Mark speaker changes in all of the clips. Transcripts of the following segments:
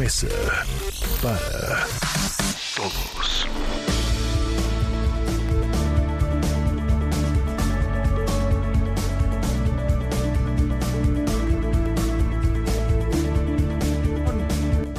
Speaker 1: Mesa para
Speaker 2: Todos.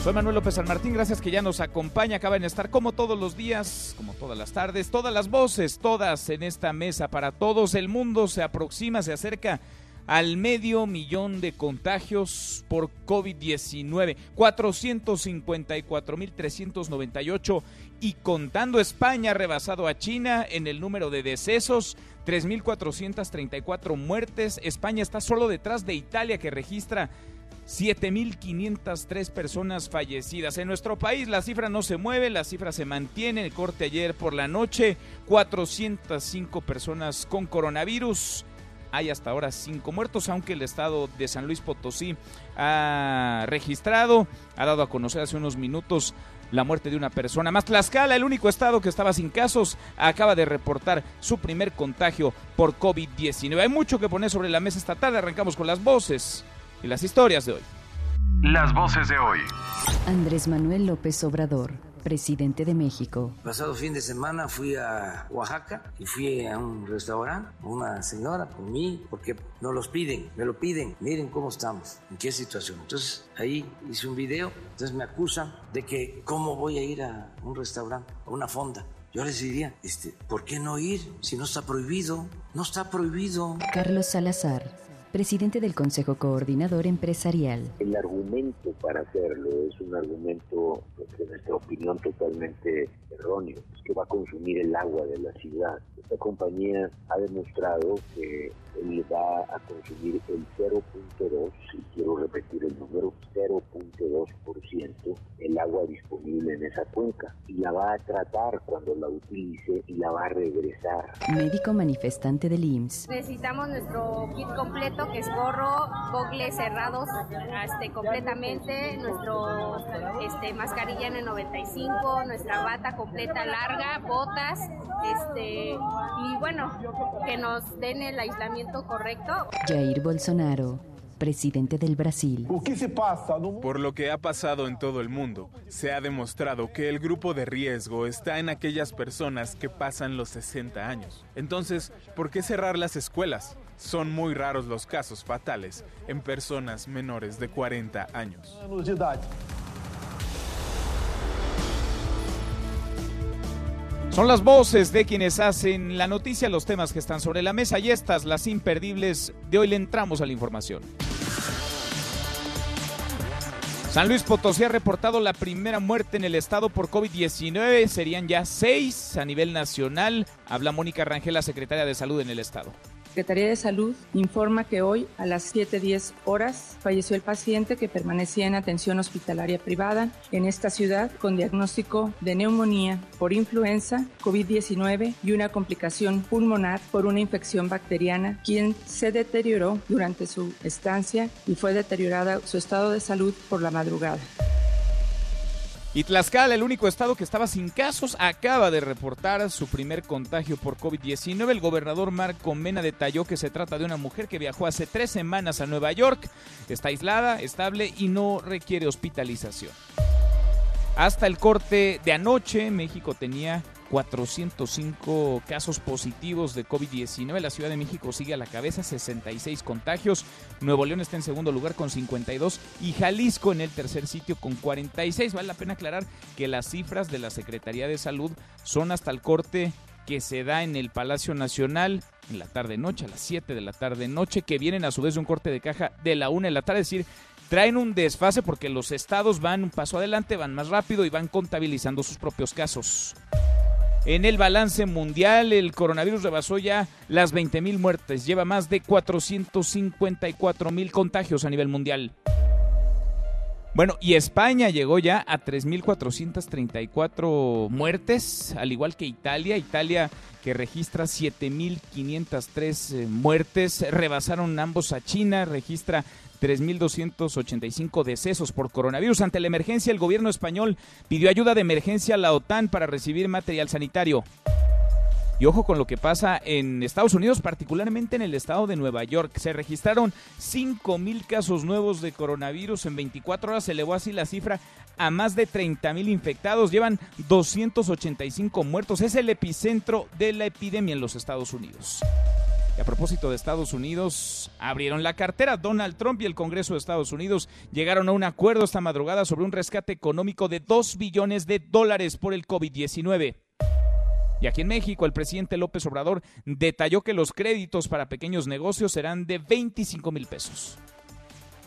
Speaker 3: Soy Manuel López San Martín, gracias que ya nos acompaña. Acaban de estar como todos los días, como todas las tardes, todas las voces, todas en esta mesa para todos. El mundo se aproxima, se acerca al medio millón de contagios por COVID-19, 454.398 y contando España ha rebasado a China en el número de decesos, 3.434 muertes. España está solo detrás de Italia que registra 7.503 personas fallecidas. En nuestro país la cifra no se mueve, la cifra se mantiene. El corte ayer por la noche, 405 personas con coronavirus. Hay hasta ahora cinco muertos, aunque el estado de San Luis Potosí ha registrado, ha dado a conocer hace unos minutos la muerte de una persona más. Tlaxcala, el único estado que estaba sin casos, acaba de reportar su primer contagio por COVID-19. Hay mucho que poner sobre la mesa esta tarde. Arrancamos con las voces y las historias de hoy.
Speaker 4: Las voces de hoy.
Speaker 5: Andrés Manuel López Obrador, presidente de México.
Speaker 6: Pasado fin de semana fui a Oaxaca y fui a un restaurante, una señora por mí, porque nos los piden, me lo piden, miren cómo estamos, en qué situación. Entonces ahí hice un video, entonces me acusan de que cómo voy a ir a un restaurante, a una fonda. Yo les diría, este, ¿por qué no ir si no está prohibido? No está prohibido.
Speaker 5: Carlos Salazar, presidente del Consejo Coordinador Empresarial.
Speaker 7: El argumento para hacerlo es un argumento, pues, en nuestra opinión, totalmente erróneo. Es que va a consumir el agua de la ciudad. Esta compañía ha demostrado que él va a consumir el 0.2, y quiero repetir el número, 0.2% el agua disponible en esa cuenca. Y la va a tratar cuando la utilice y la va a regresar.
Speaker 5: Médico manifestante del IMSS.
Speaker 8: Necesitamos nuestro kit completo, que es gorro, gogles cerrados este, completamente, nuestro este, mascarilla N95, nuestra bata completa larga, botas, este, y bueno, que nos den el aislamiento correcto.
Speaker 5: Jair Bolsonaro, presidente del Brasil.
Speaker 9: Por lo que ha pasado en todo el mundo, se ha demostrado que el grupo de riesgo está en aquellas personas que pasan los 60 años. Entonces, ¿por qué cerrar las escuelas? Son muy raros los casos fatales en personas menores de 40 años.
Speaker 3: Son las voces de quienes hacen la noticia, los temas que están sobre la mesa y estas, las imperdibles. De hoy le entramos a la información. San Luis Potosí ha reportado la primera muerte en el estado por COVID-19. Serían ya seis a nivel nacional. Habla Mónica Rangel, la secretaria de Salud en el estado.
Speaker 10: Secretaría de Salud informa que hoy a las 7.10 horas falleció el paciente que permanecía en atención hospitalaria privada en esta ciudad con diagnóstico de neumonía por influenza, COVID-19 y una complicación pulmonar por una infección bacteriana, quien se deterioró durante su estancia y fue deteriorada su estado de salud por la madrugada.
Speaker 3: Y Tlaxcala, el único estado que estaba sin casos, acaba de reportar su primer contagio por COVID-19. El gobernador Marco Mena detalló que se trata de una mujer que viajó hace tres semanas a Nueva York. Está aislada, estable y no requiere hospitalización. Hasta el corte de anoche, México tenía 405 casos positivos de COVID-19. La Ciudad de México sigue a la cabeza, 66 contagios. Nuevo León está en segundo lugar con 52 y Jalisco en el tercer sitio con 46. Vale la pena aclarar que las cifras de la Secretaría de Salud son hasta el corte que se da en el Palacio Nacional en la tarde-noche, a las 7 de la tarde-noche, que vienen a su vez de un corte de caja de la 1 de la tarde, es decir, traen un desfase porque los estados van un paso adelante, van más rápido y van contabilizando sus propios casos. En el balance mundial, el coronavirus rebasó ya las 20.000 muertes, lleva más de 454.000 contagios a nivel mundial. Bueno, y España llegó ya a 3.434 muertes, al igual que Italia. Italia que registra 7.503 eh, muertes. Rebasaron ambos a China, registra 3.285 decesos por coronavirus. Ante la emergencia, el gobierno español pidió ayuda de emergencia a la OTAN para recibir material sanitario. Y ojo con lo que pasa en Estados Unidos, particularmente en el estado de Nueva York. Se registraron 5.000 casos nuevos de coronavirus en 24 horas. Se elevó así la cifra a más de 30.000 infectados. Llevan 285 muertos. Es el epicentro de la epidemia en los Estados Unidos. A propósito de Estados Unidos, abrieron la cartera. Donald Trump y el Congreso de Estados Unidos llegaron a un acuerdo esta madrugada sobre un rescate económico de 2 billones de dólares por el COVID-19. Y aquí en México, el presidente López Obrador detalló que los créditos para pequeños negocios serán de 25 mil pesos.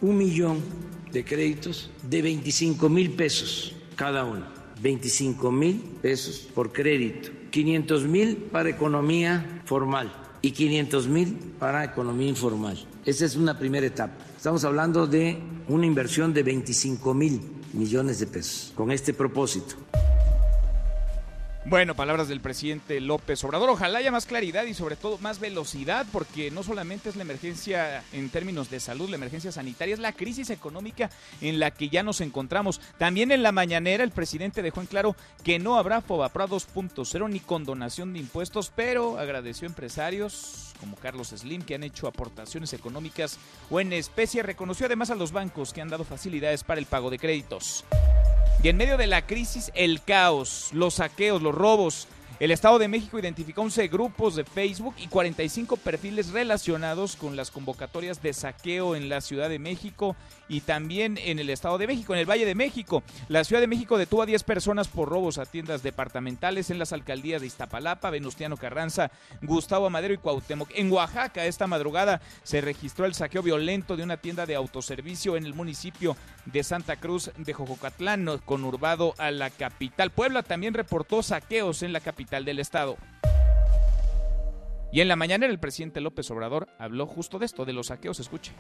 Speaker 6: Un millón de créditos de 25 mil pesos cada uno. 25 mil pesos por crédito. 500 mil para economía formal y 500 mil para economía informal. Esa es una primera etapa. Estamos hablando de una inversión de 25 mil millones de pesos con este propósito.
Speaker 3: Bueno, palabras del presidente López Obrador. Ojalá haya más claridad y sobre todo más velocidad, porque no solamente es la emergencia en términos de salud, la emergencia sanitaria, es la crisis económica en la que ya nos encontramos. También en la mañanera el presidente dejó en claro que no habrá FOBAPRA 2.0 ni condonación de impuestos, pero agradeció a empresarios como Carlos Slim que han hecho aportaciones económicas o en especie. Reconoció además a los bancos que han dado facilidades para el pago de créditos. Y en medio de la crisis, el caos, los saqueos, los robos, el Estado de México identificó 11 grupos de Facebook y 45 perfiles relacionados con las convocatorias de saqueo en la Ciudad de México y también en el Estado de México, en el Valle de México. La Ciudad de México detuvo a 10 personas por robos a tiendas departamentales en las alcaldías de Iztapalapa, Venustiano Carranza, Gustavo Amadero y Cuauhtémoc. En Oaxaca, esta madrugada se registró el saqueo violento de una tienda de autoservicio en el municipio de Santa Cruz de Jojocatlán, conurbado a la capital. Puebla también reportó saqueos en la del estado. Y en la mañana el presidente López Obrador habló justo de esto, de los saqueos. Escuche.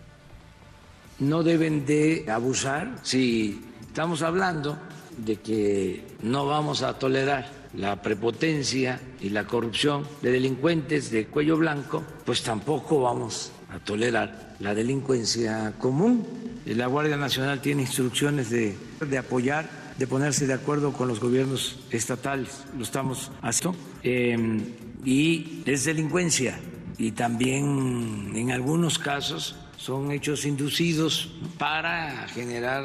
Speaker 6: No deben de abusar si estamos hablando de que no vamos a tolerar la prepotencia y la corrupción de delincuentes de cuello blanco, pues tampoco vamos a tolerar la delincuencia común. La Guardia Nacional tiene instrucciones de, de apoyar de ponerse de acuerdo con los gobiernos estatales. Lo estamos haciendo. Eh, y es delincuencia. Y también en algunos casos son hechos inducidos para generar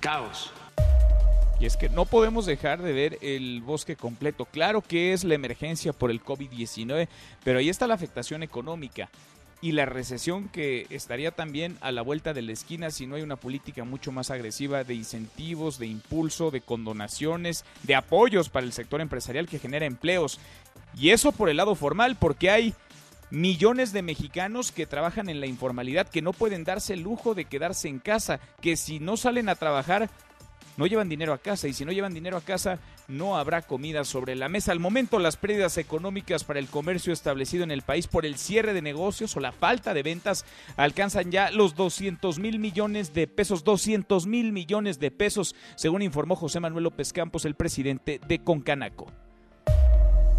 Speaker 6: caos.
Speaker 3: Y es que no podemos dejar de ver el bosque completo. Claro que es la emergencia por el COVID-19, pero ahí está la afectación económica y la recesión que estaría también a la vuelta de la esquina si no hay una política mucho más agresiva de incentivos, de impulso, de condonaciones, de apoyos para el sector empresarial que genera empleos. Y eso por el lado formal, porque hay millones de mexicanos que trabajan en la informalidad, que no pueden darse el lujo de quedarse en casa, que si no salen a trabajar no llevan dinero a casa y si no llevan dinero a casa no habrá comida sobre la mesa. Al momento las pérdidas económicas para el comercio establecido en el país por el cierre de negocios o la falta de ventas alcanzan ya los 200 mil millones de pesos, 200 mil millones de pesos, según informó José Manuel López Campos, el presidente de Concanaco.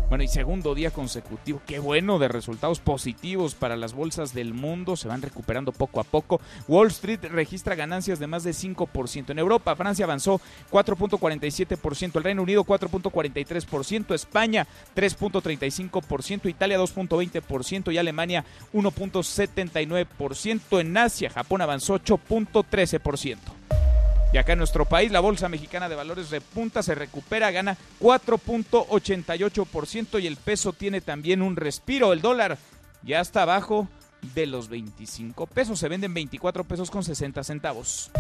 Speaker 3: Bueno, y segundo día consecutivo, qué bueno, de resultados positivos para las bolsas del mundo, se van recuperando poco a poco. Wall Street registra ganancias de más de 5%. En Europa, Francia avanzó 4.47%, el Reino Unido 4.43%, España 3.35%, Italia 2.20% y Alemania 1.79%. En Asia, Japón avanzó 8.13%. Y acá en nuestro país, la Bolsa Mexicana de Valores repunta, se recupera, gana 4.88% y el peso tiene también un respiro. El dólar ya está abajo de los 25 pesos, se venden 24 pesos con 60 centavos.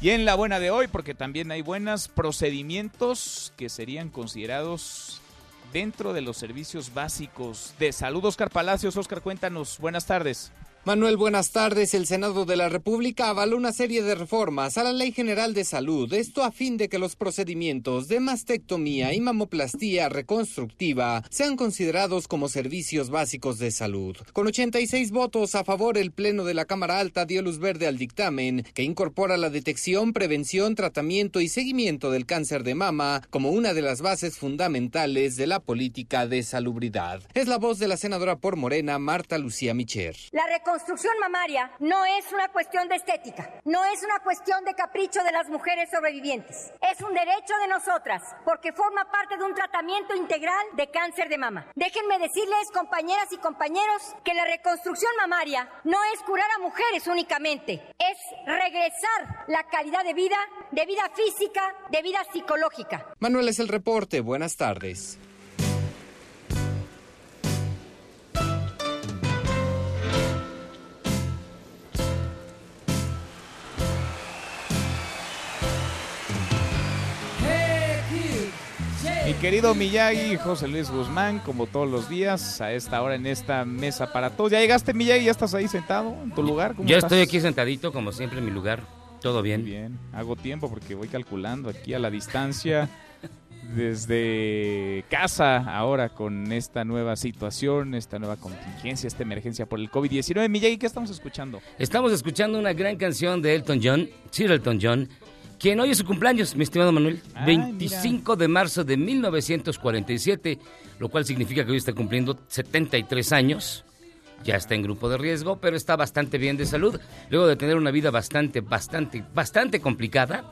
Speaker 3: Y en la buena de hoy, porque también hay buenos procedimientos que serían considerados dentro de los servicios básicos de salud. Oscar Palacios, Oscar, cuéntanos, buenas tardes.
Speaker 11: Manuel, buenas tardes. El Senado de la República avaló una serie de reformas a la Ley General de Salud, esto a fin de que los procedimientos de mastectomía y mamoplastía reconstructiva sean considerados como servicios básicos de salud. Con 86 votos a favor, el Pleno de la Cámara Alta dio luz verde al dictamen que incorpora la detección, prevención, tratamiento y seguimiento del cáncer de mama como una de las bases fundamentales de la política de salubridad. Es la voz de la senadora por Morena, Marta Lucía Micher.
Speaker 12: Reconstrucción mamaria no es una cuestión de estética, no es una cuestión de capricho de las mujeres sobrevivientes. Es un derecho de nosotras porque forma parte de un tratamiento integral de cáncer de mama. Déjenme decirles, compañeras y compañeros, que la reconstrucción mamaria no es curar a mujeres únicamente, es regresar la calidad de vida, de vida física, de vida psicológica.
Speaker 11: Manuel es el reporte. Buenas tardes.
Speaker 3: Mi querido Miyagi, José Luis Guzmán, como todos los días, a esta hora en esta mesa para todos. ¿Ya llegaste, Miyagi? ¿Ya estás ahí sentado en tu lugar?
Speaker 13: Yo estoy aquí sentadito, como siempre, en mi lugar. Todo bien.
Speaker 3: bien. Hago tiempo porque voy calculando aquí a la distancia. desde casa ahora con esta nueva situación, esta nueva contingencia, esta emergencia por el COVID-19. Miyagi, ¿qué estamos escuchando?
Speaker 13: Estamos escuchando una gran canción de Elton John, Sir Elton John, quien hoy es su cumpleaños, mi estimado Manuel. 25 de marzo de 1947, lo cual significa que hoy está cumpliendo 73 años. Ya está en grupo de riesgo, pero está bastante bien de salud. Luego de tener una vida bastante, bastante, bastante complicada.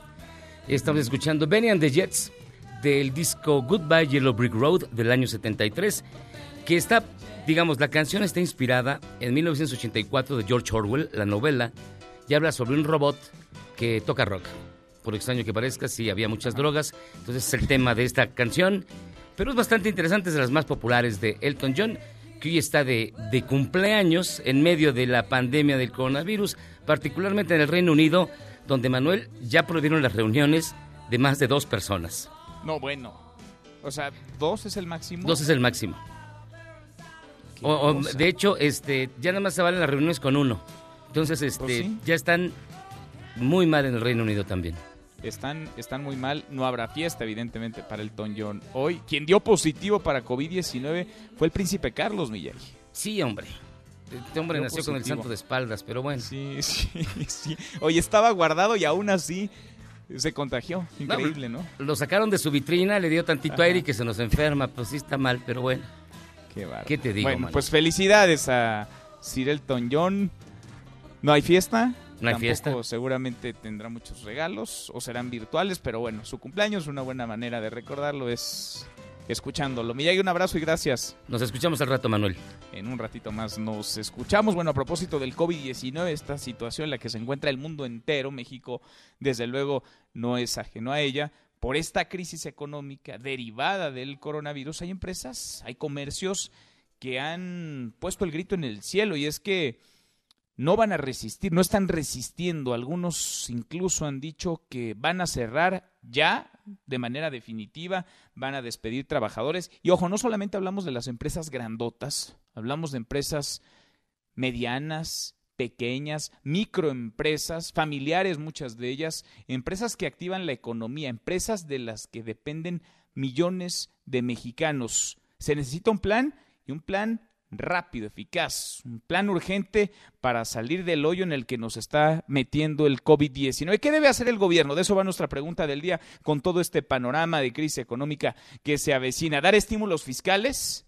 Speaker 13: Estamos escuchando Benny and the Jets del disco Goodbye Yellow Brick Road del año 73, que está, digamos, la canción está inspirada en 1984 de George Orwell, la novela, y habla sobre un robot que toca rock. Por extraño que parezca, sí, había muchas drogas, entonces es el tema de esta canción, pero es bastante interesante, es de las más populares de Elton John, que hoy está de, de cumpleaños en medio de la pandemia del coronavirus, particularmente en el Reino Unido, donde Manuel ya prohibieron las reuniones de más de dos personas.
Speaker 3: No, bueno. O sea, dos es el máximo.
Speaker 13: Dos es el máximo. O, o, de hecho, este, ya nada más se valen las reuniones con uno. Entonces, este,
Speaker 3: sí?
Speaker 13: ya están muy mal en el Reino Unido también.
Speaker 3: Están, están muy mal. No habrá fiesta, evidentemente, para el John hoy. Quien dio positivo para COVID-19 fue el príncipe Carlos Miyagi.
Speaker 13: Sí, hombre. Este hombre
Speaker 3: Dio
Speaker 13: nació con el santo de espaldas, pero bueno.
Speaker 3: Sí, sí, sí. Oye, estaba guardado y aún así se contagió. Increíble, ¿no?
Speaker 13: Lo sacaron de su vitrina, le dio tantito
Speaker 3: Ajá.
Speaker 13: aire y que se nos enferma. Pues sí está mal, pero bueno.
Speaker 3: Qué.
Speaker 13: ¿Qué te digo,
Speaker 3: Bueno, pues felicidades a Sir Elton John. No hay fiesta.
Speaker 13: No hay fiesta.
Speaker 3: Seguramente tendrá muchos regalos o serán virtuales, pero bueno, su cumpleaños, una buena manera de recordarlo es escuchándolo. Miyagi, un abrazo y gracias.
Speaker 13: Nos escuchamos al rato, Manuel.
Speaker 3: En un ratito más nos escuchamos. Bueno, a propósito del COVID-19, esta situación en la que se encuentra el mundo entero, México, desde luego, no es ajeno a ella. Por esta crisis económica derivada del coronavirus, hay empresas, hay comercios que han puesto el grito en el cielo y es que no van a resistir, no están resistiendo. Algunos incluso han dicho que van a cerrar ya de manera definitiva, van a despedir trabajadores. Y ojo, no solamente hablamos de las empresas grandotas, hablamos de empresas medianas, pequeñas, microempresas, familiares muchas de ellas, empresas que activan la economía, empresas de las que dependen millones de mexicanos. Se necesita un plan y un plan rápido, eficaz, un plan urgente para salir del hoyo en el que nos está metiendo el COVID-19. ¿Qué debe hacer el gobierno? De eso va nuestra pregunta del día con todo este panorama de crisis económica que se avecina. ¿Dar estímulos fiscales?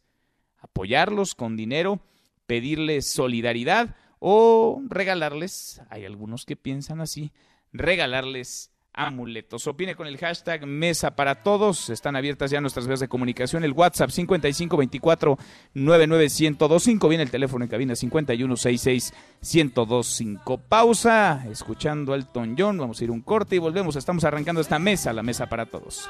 Speaker 3: ¿Apoyarlos con dinero? ¿Pedirles solidaridad? ¿O regalarles? Hay algunos que piensan así, regalarles amuletos. Opine con el hashtag Mesa para Todos. Están abiertas ya nuestras vías de comunicación. El WhatsApp 5524 99125. Viene el teléfono en cabina 5166 1025. Pausa. Escuchando al John. Vamos a ir un corte y volvemos. Estamos arrancando esta mesa, la Mesa para Todos.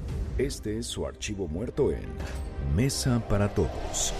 Speaker 1: Este es su archivo muerto en Mesa para Todos.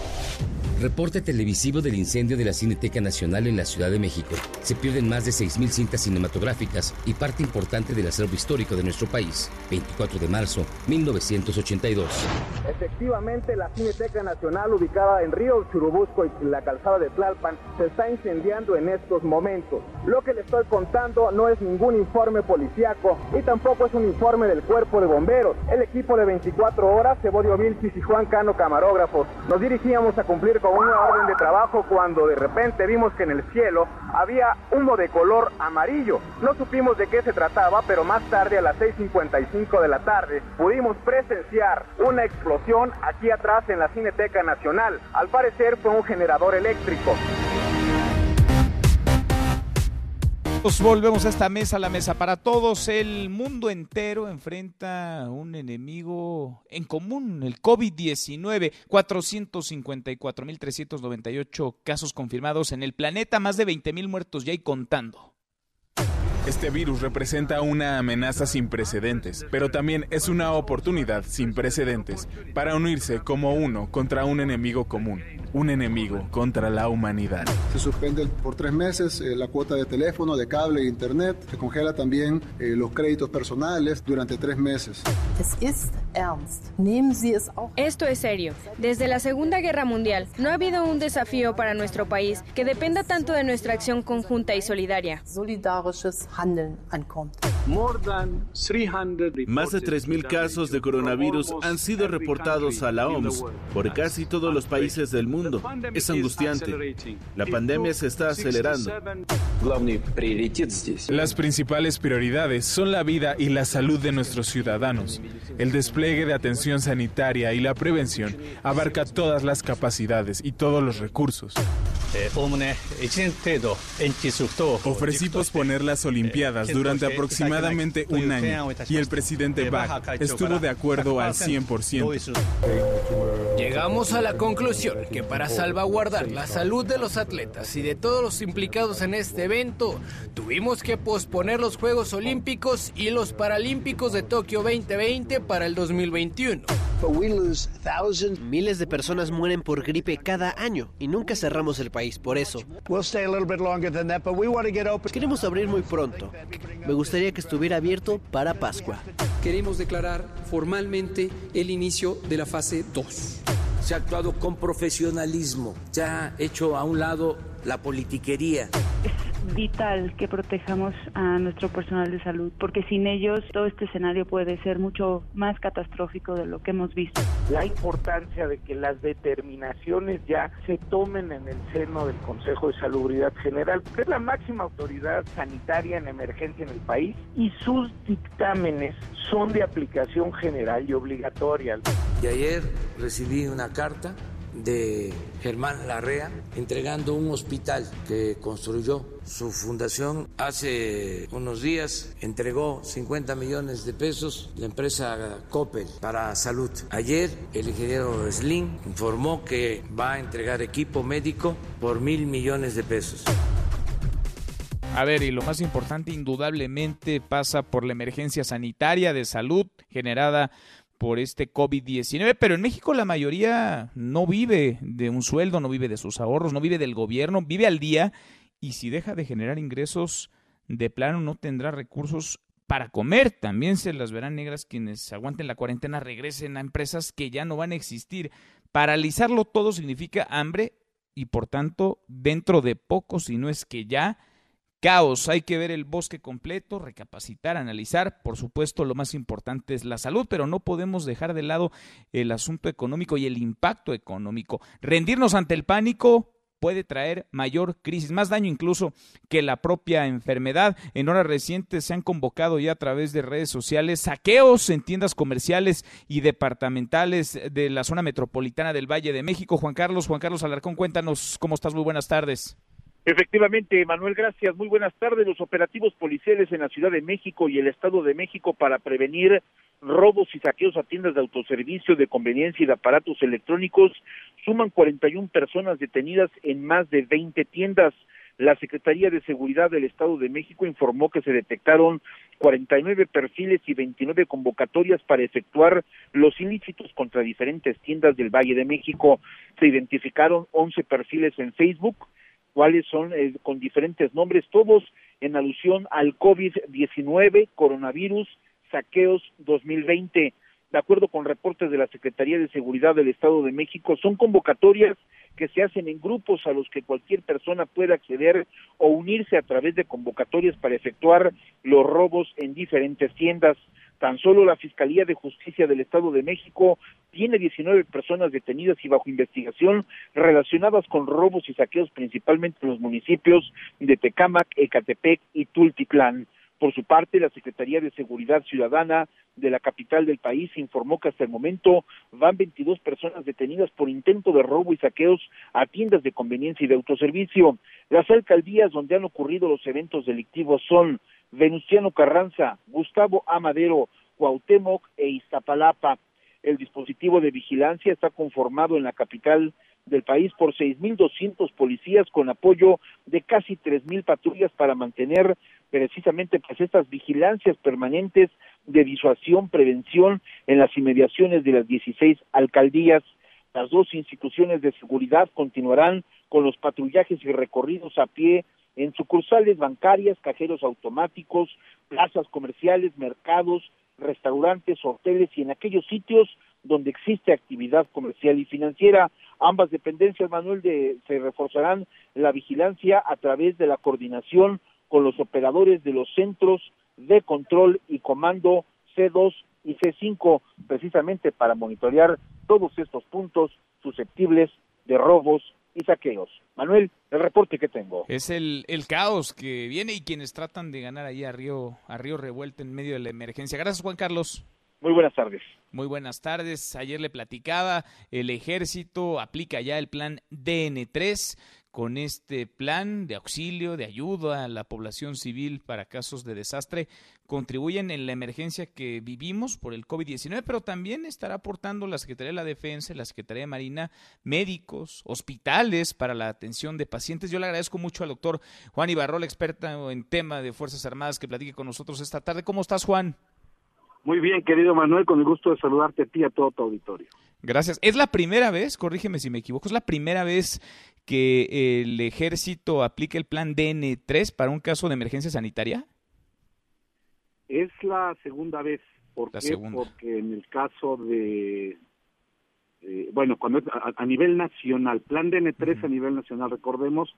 Speaker 13: Reporte televisivo del incendio de la Cineteca Nacional en la Ciudad de México. Se pierden más de 6.000 cintas cinematográficas y parte importante del acervo histórico de nuestro país. 24 de marzo, 1982.
Speaker 14: Efectivamente, la Cineteca Nacional, ubicada en Río Churubusco y la calzada de Tlalpan, se está incendiando en estos momentos. Lo que le estoy contando no es ningún informe policiaco y tampoco es un informe del cuerpo de bomberos. El equipo de 24 horas, Cebodio Vilchis y Juan Cano, camarógrafos, nos dirigíamos a cumplir con una orden de trabajo cuando de repente vimos que en el cielo había humo de color amarillo. No supimos de qué se trataba, pero más tarde a las 6.55 de la tarde pudimos presenciar una explosión aquí atrás en la Cineteca Nacional. Al parecer fue un generador eléctrico.
Speaker 3: Nos volvemos a esta mesa, la mesa para todos. El mundo entero enfrenta un enemigo en común, el COVID-19. 454.398 casos confirmados en el planeta, más de 20.000 muertos ya y contando.
Speaker 9: Este virus representa una amenaza sin precedentes, pero también es una oportunidad sin precedentes para unirse como uno contra un enemigo común, un enemigo contra la humanidad.
Speaker 15: Se suspende por tres meses eh, la cuota de teléfono, de cable e internet. Se congela también eh, los créditos personales durante tres meses.
Speaker 16: Esto es serio. Desde la Segunda Guerra Mundial no ha habido un desafío para nuestro país que dependa tanto de nuestra acción conjunta y solidaria.
Speaker 17: Más de 3.000 casos de coronavirus han sido reportados a la OMS por casi todos los países del mundo. Es angustiante. La pandemia se está acelerando.
Speaker 9: Las principales prioridades son la vida y la salud de nuestros ciudadanos. El despliegue de atención sanitaria y la prevención abarca todas las capacidades y todos los recursos. Ofrecí posponer las Olimpiadas durante aproximadamente un año y el presidente Bach estuvo de acuerdo al 100%.
Speaker 18: Llegamos a la conclusión que para salvaguardar la salud de los atletas y de todos los implicados en este evento, tuvimos que posponer los Juegos Olímpicos y los Paralímpicos de Tokio 2020 para el 2021.
Speaker 19: Miles de personas mueren por gripe cada año y nunca cerramos el país por eso. Queremos abrir muy pronto. Me gustaría que estuviera abierto para Pascua.
Speaker 20: Queremos declarar formalmente el inicio de la fase 2.
Speaker 6: Se ha actuado con profesionalismo, se ha hecho a un lado la politiquería.
Speaker 21: Vital que protejamos a nuestro personal de salud, porque sin ellos todo este escenario puede ser mucho más catastrófico de lo que hemos visto.
Speaker 22: La importancia de que las determinaciones ya se tomen en el seno del Consejo de Salubridad General, que es la máxima autoridad sanitaria en emergencia en el país, y sus dictámenes son de aplicación general y obligatoria.
Speaker 6: Y ayer recibí una carta de Germán Larrea entregando un hospital que construyó su fundación. Hace unos días entregó 50 millones de pesos la empresa Coppel para salud. Ayer el ingeniero Slim informó que va a entregar equipo médico por mil millones de pesos.
Speaker 3: A ver, y lo más importante indudablemente pasa por la emergencia sanitaria de salud generada por este COVID-19, pero en México la mayoría no vive de un sueldo, no vive de sus ahorros, no vive del gobierno, vive al día y si deja de generar ingresos, de plano no tendrá recursos para comer. También se las verán negras quienes aguanten la cuarentena, regresen a empresas que ya no van a existir. Paralizarlo todo significa hambre y por tanto, dentro de poco, si no es que ya, caos. Hay que ver el bosque completo, recapacitar, analizar. Por supuesto, lo más importante es la salud, pero no podemos dejar de lado el asunto económico y el impacto económico. Rendirnos ante el pánico puede traer mayor crisis, más daño incluso que la propia enfermedad. En horas recientes se han convocado ya a través de redes sociales saqueos en tiendas comerciales y departamentales de la zona metropolitana del Valle de México. Juan Carlos, Juan Carlos Alarcón, cuéntanos cómo estás. Muy buenas tardes.
Speaker 22: Efectivamente, Manuel, gracias. Muy buenas tardes. Los operativos policiales en la Ciudad de México y el Estado de México para prevenir robos y saqueos a tiendas de autoservicio, de conveniencia y de aparatos electrónicos suman 41 personas detenidas en más de 20 tiendas. La Secretaría de Seguridad del Estado de México informó que se detectaron
Speaker 23: 49 perfiles y 29 convocatorias para efectuar los ilícitos contra diferentes tiendas del Valle de México. Se identificaron 11 perfiles en Facebook, cuáles son eh, con diferentes nombres, todos en alusión al COVID-19, coronavirus, saqueos 2020. De acuerdo con reportes de la Secretaría de Seguridad del Estado de México, son convocatorias que se hacen en grupos a los que cualquier persona puede acceder o unirse a través de convocatorias para efectuar los robos en diferentes tiendas. Tan solo la Fiscalía de Justicia del Estado de México tiene 19 personas detenidas y bajo investigación relacionadas con robos y saqueos principalmente en los municipios de Tecámac, Ecatepec y Tultitlán. Por su parte, la Secretaría de Seguridad Ciudadana de la capital del país informó que hasta el momento van 22 personas detenidas por intento de robo y saqueos a tiendas de conveniencia y de autoservicio. Las alcaldías donde han ocurrido los eventos delictivos son Venustiano Carranza, Gustavo Amadero, Cuauhtémoc e Iztapalapa. El dispositivo de vigilancia está conformado en la capital del país por 6.200 policías con apoyo de casi 3.000 patrullas para mantener precisamente pues estas vigilancias permanentes de disuasión, prevención en las inmediaciones de las 16 alcaldías. Las dos instituciones de seguridad continuarán con los patrullajes y recorridos a pie en sucursales bancarias, cajeros automáticos, plazas comerciales, mercados, restaurantes, hoteles y en aquellos sitios donde existe actividad comercial y financiera. Ambas dependencias, Manuel, de, se reforzarán la vigilancia a través de la coordinación con los operadores de los centros de control y comando C2 y C5, precisamente para monitorear todos estos puntos susceptibles de robos y saqueos. Manuel, el reporte que tengo.
Speaker 3: Es el, el caos que viene y quienes tratan de ganar ahí a Río, a Río Revuelta en medio de la emergencia. Gracias, Juan Carlos.
Speaker 23: Muy buenas tardes.
Speaker 3: Muy buenas tardes. Ayer le platicaba, el ejército aplica ya el plan DN3 con este plan de auxilio, de ayuda a la población civil para casos de desastre, contribuyen en la emergencia que vivimos por el COVID-19, pero también estará aportando la Secretaría de la Defensa, la Secretaría de Marina, médicos, hospitales para la atención de pacientes. Yo le agradezco mucho al doctor Juan Ibarrol, experta en tema de Fuerzas Armadas, que platique con nosotros esta tarde. ¿Cómo estás, Juan?
Speaker 24: Muy bien, querido Manuel, con el gusto de saludarte a ti y a todo tu auditorio.
Speaker 3: Gracias. Es la primera vez, corrígeme si me equivoco, es la primera vez que el ejército aplique el plan DN3 para un caso de emergencia sanitaria?
Speaker 24: Es la segunda vez. ¿Por qué? Porque en el caso de, bueno, cuando a, nivel nacional, plan DN3 a nivel nacional, recordemos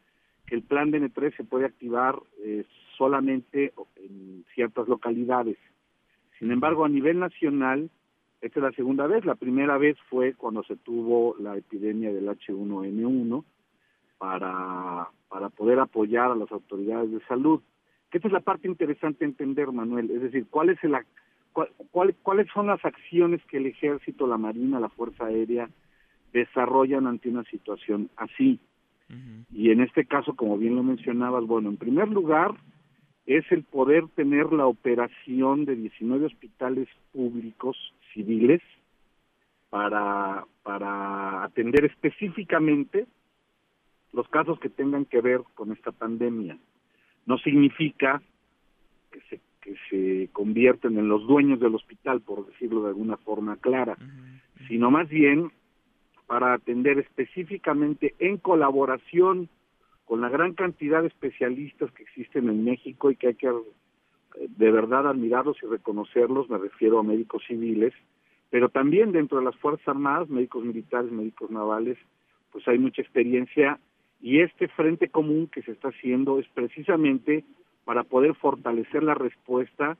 Speaker 24: que el plan DN3 se puede activar eh, solamente en ciertas localidades. Sin embargo, a nivel nacional, esta es la segunda vez. La primera vez fue cuando se tuvo la epidemia del H1N1 para, para poder apoyar a las autoridades de salud. Que esta es la parte interesante entender, Manuel, es decir, ¿cuál es el, cuál, cuáles son las acciones que el ejército, la marina, la fuerza aérea desarrollan ante una situación así. Y en este caso, como bien lo mencionabas, bueno, en primer lugar, es el poder tener la operación de 19 hospitales públicos civiles para, para atender específicamente los casos que tengan que ver con esta pandemia. No significa que se, que se convierten en los dueños del hospital, por decirlo de alguna forma clara, sino más bien para atender específicamente en colaboración con la gran cantidad de especialistas que existen en México y que hay que eh, de verdad admirarlos y reconocerlos, me refiero a médicos civiles, pero también dentro de las Fuerzas Armadas, médicos militares, médicos navales, pues hay mucha experiencia y este frente común que se está haciendo es precisamente para poder fortalecer la respuesta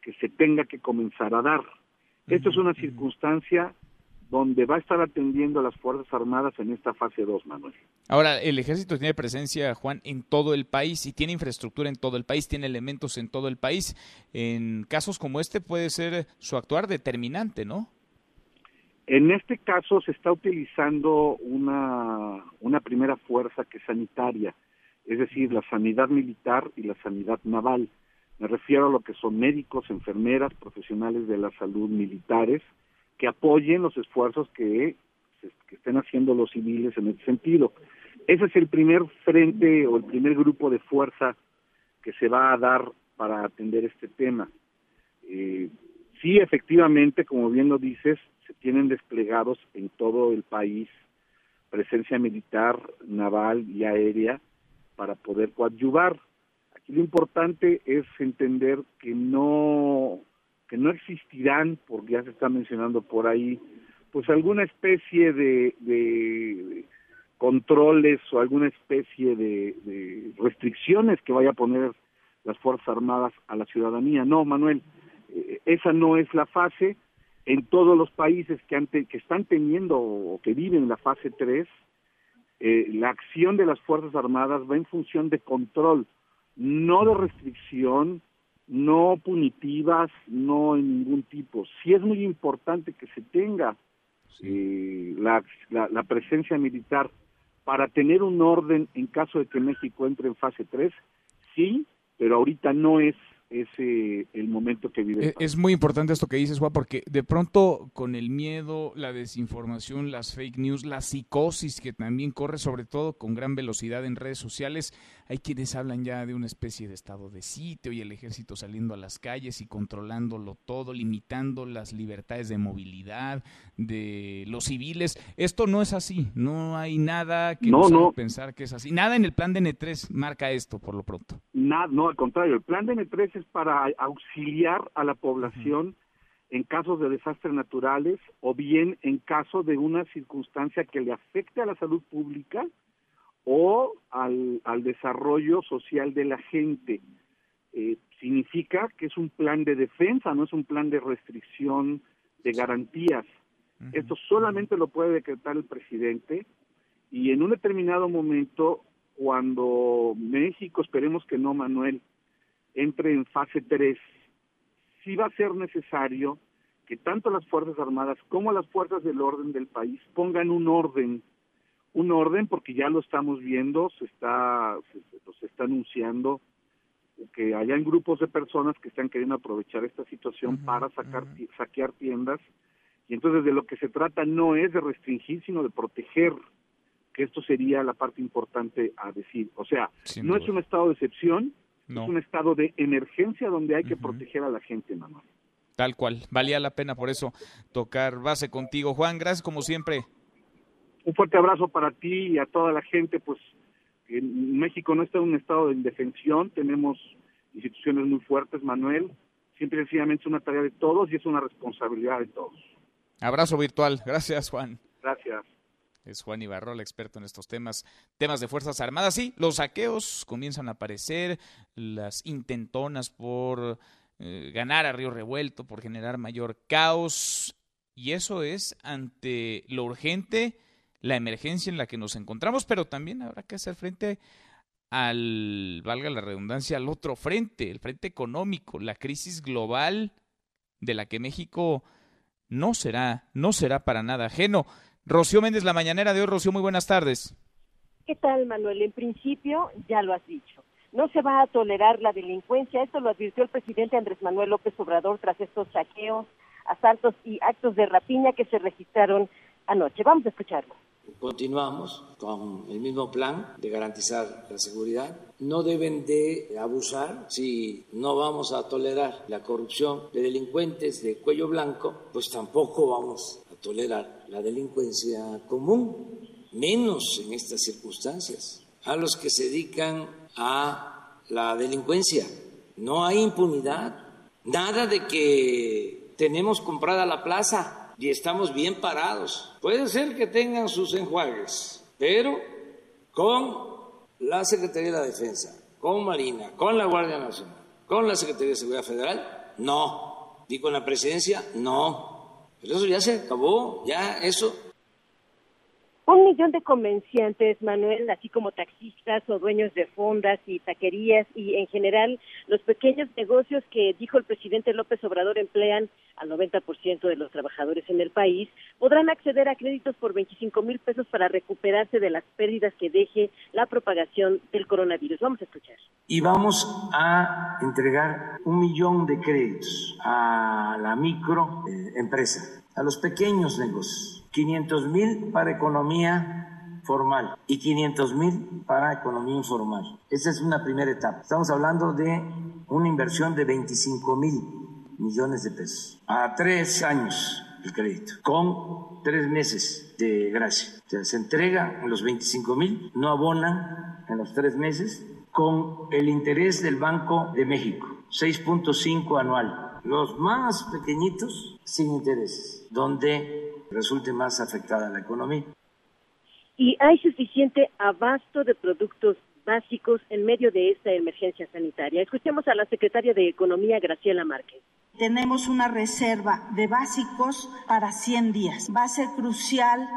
Speaker 24: que se tenga que comenzar a dar. Esto es una circunstancia donde va a estar atendiendo a las Fuerzas Armadas en esta fase 2, Manuel.
Speaker 3: Ahora, el ejército tiene presencia, Juan, en todo el país y tiene infraestructura en todo el país, tiene elementos en todo el país. En casos como este puede ser su actuar determinante, ¿no?
Speaker 24: En este caso se está utilizando una, una primera fuerza que es sanitaria, es decir, la sanidad militar y la sanidad naval. Me refiero a lo que son médicos, enfermeras, profesionales de la salud militares, que apoyen los esfuerzos que, que estén haciendo los civiles en ese sentido. Ese es el primer frente o el primer grupo de fuerza que se va a dar para atender este tema. Eh, sí, efectivamente, como bien lo dices, se tienen desplegados en todo el país presencia militar, naval y aérea para poder coadyuvar. Aquí lo importante es entender que no que no existirán, porque ya se está mencionando por ahí, pues alguna especie de, de controles o alguna especie de, de, restricciones que vaya a poner las Fuerzas Armadas a la ciudadanía. No, Manuel, eh, esa no es la fase. En todos los países que, ante, que están teniendo o que viven la fase 3, eh, la acción de las Fuerzas Armadas va en función de control, no de restricción, no punitivas, no en ningún tipo. Sí es muy importante que se tenga eh, la, la, presencia militar para tener un orden en caso de que México entre en fase 3, sí, pero ahorita no es ese el momento que vive.
Speaker 3: Es, es, muy importante esto que dices, Juan, porque de pronto con el miedo, la desinformación, las fake news, la psicosis que también corre sobre todo con gran velocidad en redes sociales, hay quienes hablan ya de una especie de estado de sitio y el ejército saliendo a las calles y controlándolo todo, limitando las libertades de movilidad de los civiles. Esto no es así, no hay nada que
Speaker 24: no, no.
Speaker 3: pensar que es así. Nada en el plan de N3 marca esto, por lo pronto.
Speaker 24: Nada, no, al contrario, el plan de N3 es para auxiliar a la población en casos de desastres naturales o bien en caso de una circunstancia que le afecte a la salud pública o al, al desarrollo social de la gente. Eh, significa que es un plan de defensa, no es un plan de restricción de garantías. Esto solamente lo puede decretar el presidente y en un determinado momento, cuando México, esperemos que no, Manuel, entre en fase 3, sí va a ser necesario que tanto las Fuerzas Armadas como las fuerzas del orden del país pongan un orden, un orden porque ya lo estamos viendo, se está, se, está anunciando que hayan grupos de personas que están queriendo aprovechar esta situación para sacar, saquear tiendas y entonces de lo que se trata no es de restringir sino de proteger que esto sería la parte importante a decir, o sea, no es un estado de excepción, es un estado de emergencia donde hay que proteger a la gente, mamá.
Speaker 3: Tal cual, valía la pena por eso tocar base contigo. Juan, gracias como siempre.
Speaker 24: Un fuerte abrazo para ti y a toda la gente, pues en México no está en un estado de indefensión, tenemos instituciones muy fuertes, Manuel, siempre sencillamente es una tarea de todos y es una responsabilidad de todos.
Speaker 3: Abrazo virtual, gracias Juan.
Speaker 24: Gracias
Speaker 3: es Juan Ibarrola, experto en estos temas, temas de Fuerzas Armadas. Sí, los saqueos comienzan a aparecer, las intentonas por eh, ganar a Río Revuelto, por generar mayor caos, y eso es ante lo urgente, la emergencia en la que nos encontramos, pero también habrá que hacer frente al, valga la redundancia, al otro frente, el frente económico, la crisis global de la que México no será, no será para nada ajeno. Rocío Méndez, la mañanera de hoy. Rocío, muy buenas tardes.
Speaker 25: ¿Qué tal, Manuel? En principio, ya lo has dicho. No se va a tolerar la delincuencia. Esto lo advirtió el presidente Andrés Manuel López Obrador tras estos saqueos, asaltos y actos de rapiña que se registraron anoche. Vamos a escucharlo.
Speaker 6: Continuamos con el mismo plan de garantizar la seguridad. No deben de abusar si no vamos a tolerar la corrupción de delincuentes de cuello blanco, pues tampoco vamos tolerar la delincuencia común, menos en estas circunstancias, a los que se dedican a la delincuencia. No hay impunidad, nada de que tenemos comprada la plaza y estamos bien parados. Puede ser que tengan sus enjuagues, pero con la Secretaría de la Defensa, con Marina, con la Guardia Nacional, con la Secretaría de Seguridad Federal, no. Y con la Presidencia, no pero eso ya se acabó, ya eso.
Speaker 25: Un millón de comerciantes, Manuel, así como taxistas o dueños de fondas y taquerías y en general los pequeños negocios que dijo el presidente López Obrador emplean al 90% de los trabajadores en el país, podrán acceder a créditos por 25 mil pesos para recuperarse de las pérdidas que deje la propagación del coronavirus. Vamos a escuchar.
Speaker 6: Y vamos a entregar un millón de créditos a la microempresa, a los pequeños negocios, 500 mil para economía formal y 500 mil para economía informal. Esa es una primera etapa. Estamos hablando de una inversión de 25 mil millones de pesos a tres años el crédito, con tres meses de gracia. O sea, se entrega en los 25 mil, no abonan en los tres meses, con el interés del Banco de México, 6.5 anual. Los más pequeñitos, sin intereses, donde resulte más afectada la economía.
Speaker 25: ¿Y hay suficiente abasto de productos básicos en medio de esta emergencia sanitaria? Escuchemos a la secretaria de Economía, Graciela Márquez.
Speaker 26: Tenemos una reserva de básicos para 100 días. Va a ser crucial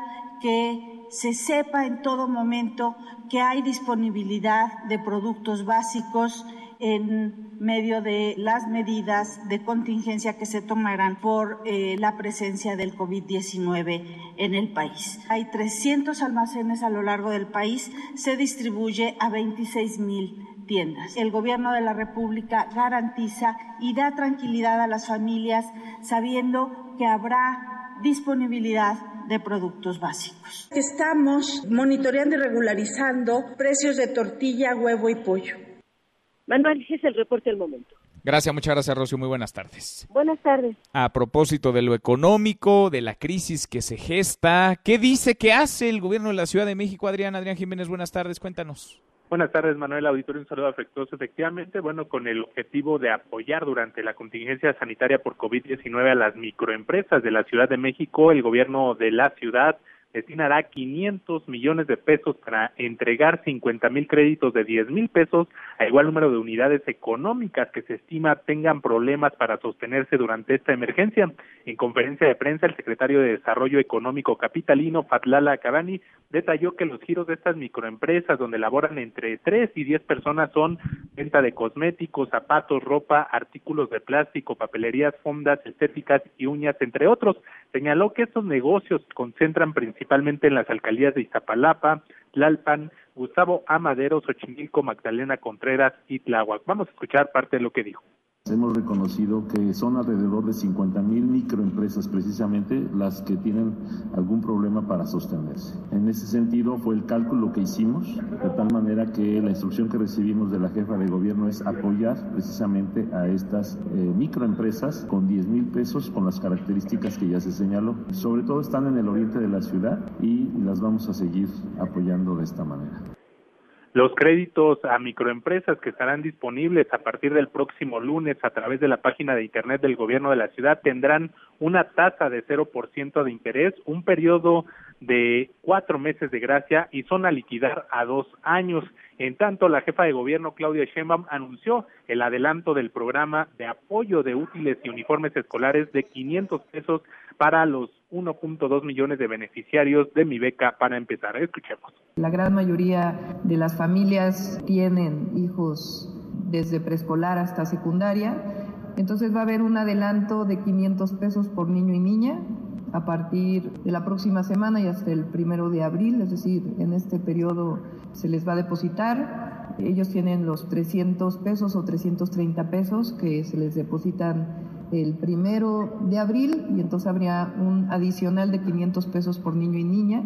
Speaker 26: que se sepa en todo momento que hay disponibilidad de productos básicos en medio de las medidas de contingencia que se tomarán por eh, la presencia del COVID-19 en el país. Hay 300 almacenes a lo largo del país, se distribuye a 26 mil tiendas. El gobierno de la República garantiza y da tranquilidad a las familias sabiendo que habrá disponibilidad de productos básicos. Estamos monitoreando y regularizando precios de tortilla, huevo y pollo.
Speaker 25: Manuel, es el reporte del momento.
Speaker 3: Gracias, muchas gracias, Rocío. Muy buenas tardes.
Speaker 25: Buenas tardes.
Speaker 3: A propósito de lo económico, de la crisis que se gesta, ¿qué dice, qué hace el gobierno de la Ciudad de México? Adrián, Adrián Jiménez, buenas tardes, cuéntanos.
Speaker 27: Buenas tardes, Manuel Auditorio. Un saludo afectuoso. Efectivamente, bueno, con el objetivo de apoyar durante la contingencia sanitaria por COVID-19 a las microempresas de la Ciudad de México, el gobierno de la ciudad destinará 500 millones de pesos para entregar 50 mil créditos de 10 mil pesos a igual número de unidades económicas que se estima tengan problemas para sostenerse durante esta emergencia. En conferencia de prensa, el secretario de Desarrollo Económico Capitalino, Fatlala Cabani, detalló que los giros de estas microempresas, donde laboran entre 3 y 10 personas, son venta de cosméticos, zapatos, ropa, artículos de plástico, papelerías, fondas estéticas y uñas, entre otros. Señaló que estos negocios concentran principalmente en las alcaldías de Iztapalapa, Tlalpan, Gustavo Amadero, Xochimilco, Magdalena Contreras y Tláhuac. Vamos a escuchar parte de lo que dijo.
Speaker 28: Hemos reconocido que son alrededor de 50 mil microempresas precisamente las que tienen algún problema para sostenerse. En ese sentido fue el cálculo que hicimos, de tal manera que la instrucción que recibimos de la jefa de gobierno es apoyar precisamente a estas eh, microempresas con 10 mil pesos con las características que ya se señaló. Sobre todo están en el oriente de la ciudad y las vamos a seguir apoyando de esta manera.
Speaker 27: Los créditos a microempresas que estarán disponibles a partir del próximo lunes a través de la página de Internet del Gobierno de la ciudad tendrán una tasa de 0% de interés, un periodo de cuatro meses de gracia y son a liquidar a dos años. En tanto, la jefa de gobierno, Claudia Sheinbaum, anunció el adelanto del programa de apoyo de útiles y uniformes escolares de 500 pesos para los 1.2 millones de beneficiarios de mi beca para empezar. Escuchemos.
Speaker 29: La gran mayoría de las familias tienen hijos desde preescolar hasta secundaria, entonces va a haber un adelanto de 500 pesos por niño y niña a partir de la próxima semana y hasta el primero de abril, es decir, en este periodo se les va a depositar. Ellos tienen los 300 pesos o 330 pesos que se les depositan el primero de abril y entonces habría un adicional de 500 pesos por niño y niña.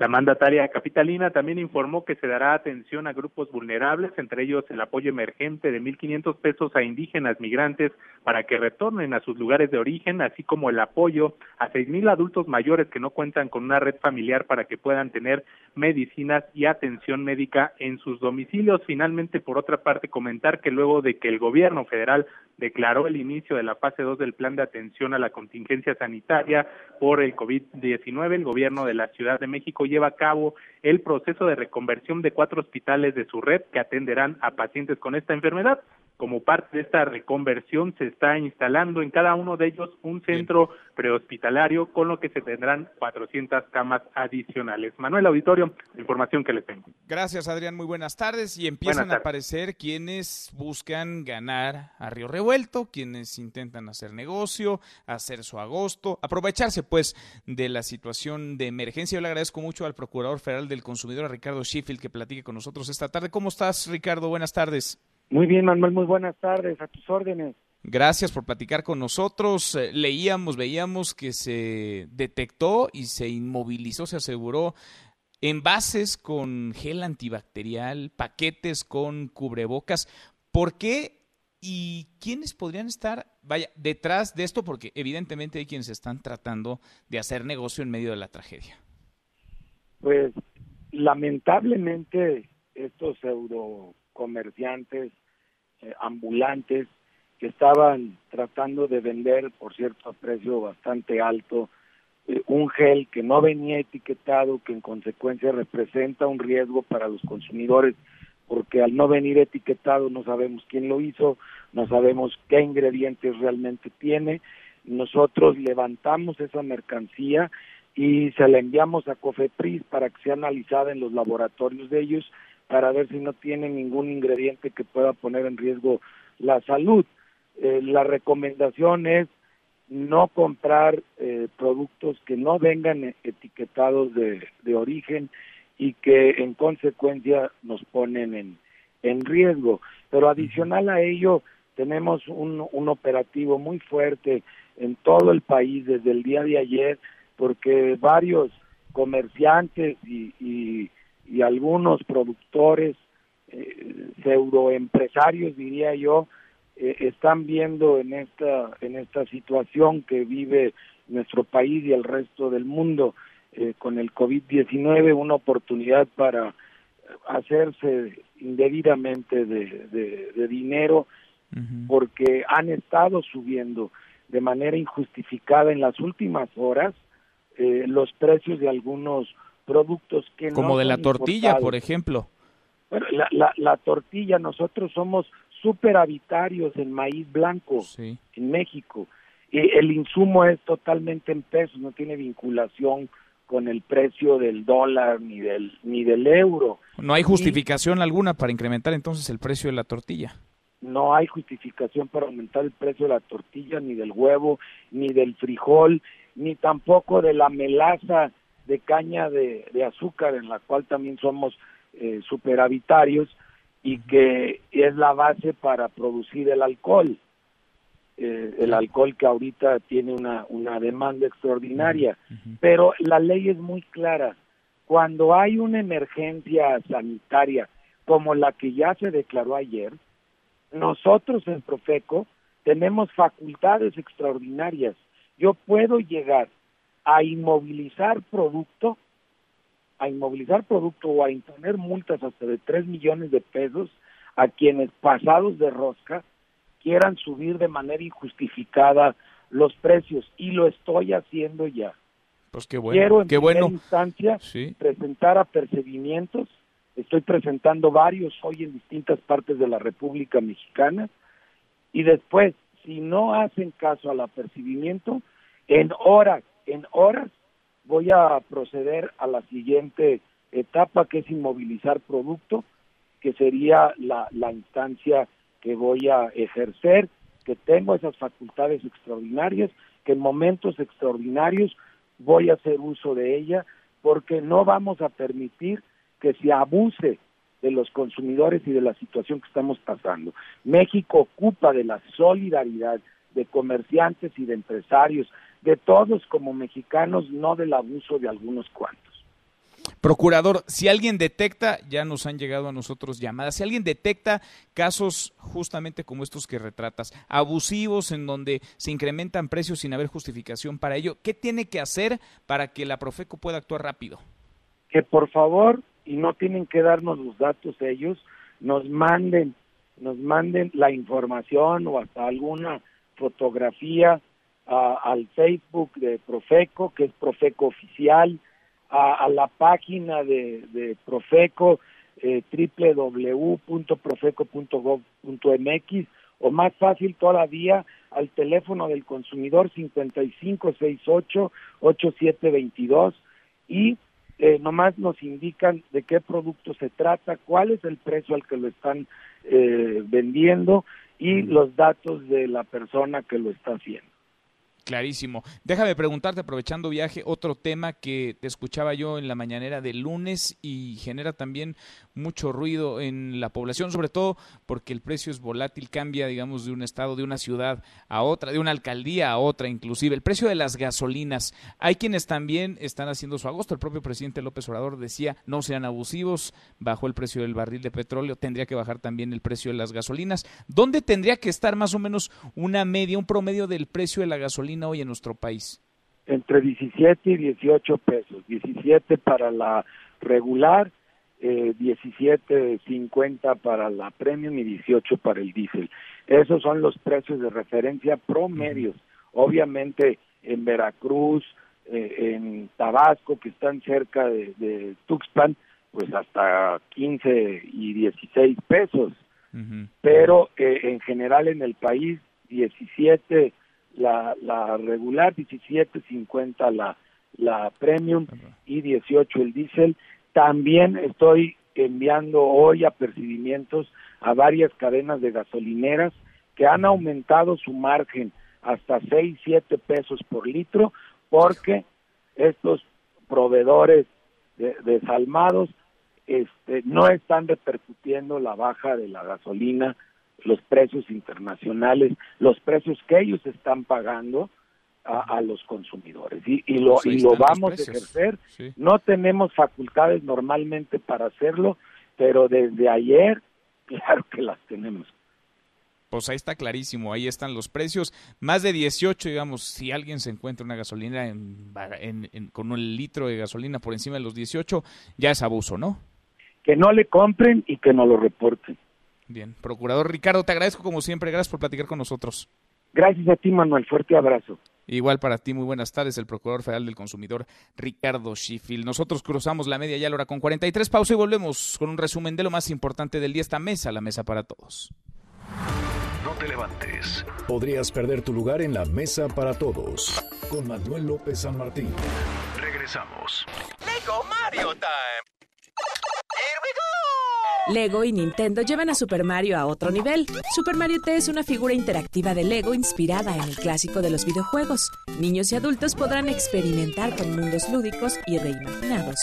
Speaker 27: La mandataria capitalina también informó que se dará atención a grupos vulnerables, entre ellos el apoyo emergente de 1.500 pesos a indígenas migrantes para que retornen a sus lugares de origen, así como el apoyo a 6.000 adultos mayores que no cuentan con una red familiar para que puedan tener medicinas y atención médica en sus domicilios. Finalmente, por otra parte, comentar que luego de que el gobierno federal declaró el inicio de la fase 2 del plan de atención a la contingencia sanitaria por el COVID-19, el gobierno de la Ciudad de México lleva a cabo el proceso de reconversión de cuatro hospitales de su red que atenderán a pacientes con esta enfermedad. Como parte de esta reconversión se está instalando en cada uno de ellos un centro prehospitalario con lo que se tendrán 400 camas adicionales. Manuel Auditorio, información que le tengo.
Speaker 3: Gracias Adrián, muy buenas tardes. Y empiezan a aparecer quienes buscan ganar a Río Revuelto, quienes intentan hacer negocio, hacer su agosto, aprovecharse pues de la situación de emergencia. Yo le agradezco mucho al Procurador Federal del Consumidor, Ricardo Sheffield, que platique con nosotros esta tarde. ¿Cómo estás, Ricardo? Buenas tardes.
Speaker 22: Muy bien, Manuel, muy buenas tardes, a tus órdenes.
Speaker 3: Gracias por platicar con nosotros. Eh, leíamos, veíamos que se detectó y se inmovilizó, se aseguró envases con gel antibacterial, paquetes con cubrebocas. ¿Por qué y quiénes podrían estar vaya, detrás de esto? Porque evidentemente hay quienes están tratando de hacer negocio en medio de la tragedia.
Speaker 22: Pues lamentablemente estos pseudo comerciantes eh, ambulantes que estaban tratando de vender, por cierto, a precio bastante alto, eh, un gel que no venía etiquetado, que en consecuencia representa un riesgo para los consumidores, porque al no venir etiquetado no sabemos quién lo hizo, no sabemos qué ingredientes realmente tiene. Nosotros levantamos esa mercancía y se la enviamos a Cofepris para que sea analizada en los laboratorios de ellos para ver si no tiene ningún ingrediente que pueda poner en riesgo la salud. Eh, la recomendación es no comprar eh, productos que no vengan etiquetados de, de, origen y que en consecuencia nos ponen en, en riesgo. Pero adicional a ello, tenemos un, un operativo muy fuerte en todo el país desde el día de ayer, porque varios comerciantes y, y, y algunos productores, eh, pseudoempresarios, diría yo, eh, están viendo en esta en esta situación que vive nuestro país y el resto del mundo. Eh, con el COVID-19 una oportunidad para hacerse indebidamente de, de, dinero porque han estado subiendo de manera injustificada en las últimas horas eh, los precios de algunos productos que
Speaker 3: como de la tortilla por ejemplo
Speaker 22: bueno la, la, la tortilla nosotros somos superavitarios en maíz blanco en México. Y el insumo es totalmente en pesos, no tiene vinculación con el precio del dólar ni del ni del euro.
Speaker 3: No hay justificación alguna para incrementar entonces el precio de la tortilla.
Speaker 22: No hay justificación para aumentar el precio de la tortilla, ni del huevo, ni del frijol, ni tampoco de la melaza de caña de, azúcar, en la cual también somos eh, superavitarios y que es la base para producir el alcohol. Eh, el alcohol que ahorita tiene una, una demanda extraordinaria. Pero la ley es muy clara. Cuando hay una emergencia sanitaria como la que ya se declaró ayer, nosotros en Profeco tenemos facultades extraordinarias. Yo puedo llegar a inmovilizar producto a inmovilizar producto o a imponer multas hasta de 3 millones de pesos a quienes pasados de rosca quieran subir de manera injustificada los precios y lo estoy haciendo ya.
Speaker 3: Pues qué bueno.
Speaker 22: Quiero en
Speaker 3: qué
Speaker 22: primera
Speaker 3: bueno.
Speaker 22: instancia presentar apercibimientos. Estoy presentando varios hoy en distintas partes de la República Mexicana y después, si no hacen caso al apercibimiento, en horas, en horas voy a proceder a la siguiente etapa, que es inmovilizar producto, que sería la, la instancia que voy a ejercer, que tengo esas facultades extraordinarias, que en momentos extraordinarios voy a hacer uso de ella, porque no vamos a permitir que se abuse de los consumidores y de la situación que estamos pasando. México ocupa de la solidaridad de comerciantes y de empresarios, de todos como mexicanos, no del abuso de algunos cuantos.
Speaker 3: Procurador, si alguien detecta, ya nos han llegado a nosotros llamadas, si alguien detecta casos justamente como estos que retratas, abusivos en donde se incrementan precios sin haber justificación para ello, ¿qué tiene que hacer para que la Profeco pueda actuar rápido?
Speaker 22: Que por favor, y no tienen que darnos los datos ellos, nos manden, nos manden la información o hasta alguna fotografía al Facebook de Profeco, que es Profeco Oficial, a, la página de, de Profeco, eh, www.profeco.gov.mx, o más fácil todavía al teléfono del consumidor 5568-8722 y eh, nomás nos indican de qué producto se trata, cuál es el precio al que lo están eh, vendiendo y los datos de la persona que lo está haciendo.
Speaker 3: Clarísimo. Déjame preguntarte, aprovechando viaje, otro tema que te escuchaba yo en la mañanera del lunes y genera también mucho ruido en la población, sobre todo porque el precio es volátil, cambia, digamos, de un estado, de una ciudad a otra, de una alcaldía a otra, inclusive. El precio de las gasolinas. Hay quienes también están haciendo su agosto. El propio presidente López Obrador decía, no sean abusivos, bajó el precio del barril de petróleo, tendría que bajar también el precio de las gasolinas. ¿Dónde tendría que estar más o menos una media, un promedio del precio de la gasolina? Hoy en nuestro país?
Speaker 22: Entre 17 y 18 pesos. 17 para la regular, eh, 17.50 para la premium y 18 para el diésel. Esos son los precios de referencia promedios. Obviamente en Veracruz, eh, en Tabasco, que están cerca de, Tuxpan, pues hasta 15 y 16 pesos. Pero eh, en general en el país, 17 la, la regular, 17.50 la, la premium y 18 el diésel. También estoy enviando hoy apercibimientos a varias cadenas de gasolineras que han aumentado su margen hasta 6, 7 pesos por litro porque estos proveedores desalmados este, no están repercutiendo la baja de la gasolina los precios internacionales, los precios que ellos están pagando a, los consumidores y, y lo, pues y lo vamos a ejercer. No tenemos facultades normalmente para hacerlo, pero desde ayer, claro que las tenemos.
Speaker 3: Pues ahí está clarísimo, ahí están los precios. Más de 18, digamos, si alguien se encuentra una gasolina en, con un litro de gasolina por encima de los 18, ya es abuso, ¿no?
Speaker 22: Que no le compren y que no lo reporten.
Speaker 3: Bien, procurador Ricardo, te agradezco como siempre, gracias por platicar con nosotros.
Speaker 22: Gracias a ti, Manuel, fuerte abrazo.
Speaker 3: Igual para ti, muy buenas tardes, el Procurador Federal del Consumidor, Ricardo Schiffel. Nosotros cruzamos la media ya a la hora con 43, pausa y volvemos con un resumen de lo más importante del día, esta mesa, la mesa para todos.
Speaker 30: No te levantes. Podrías perder tu lugar en la mesa para todos, con Manuel López San Martín. Regresamos. Lego Mario
Speaker 31: Time. Lego y Nintendo llevan a Super Mario a otro nivel. Super Mario T es una figura interactiva de Lego inspirada en el clásico de los videojuegos. Niños y adultos podrán experimentar con mundos lúdicos y reimaginados.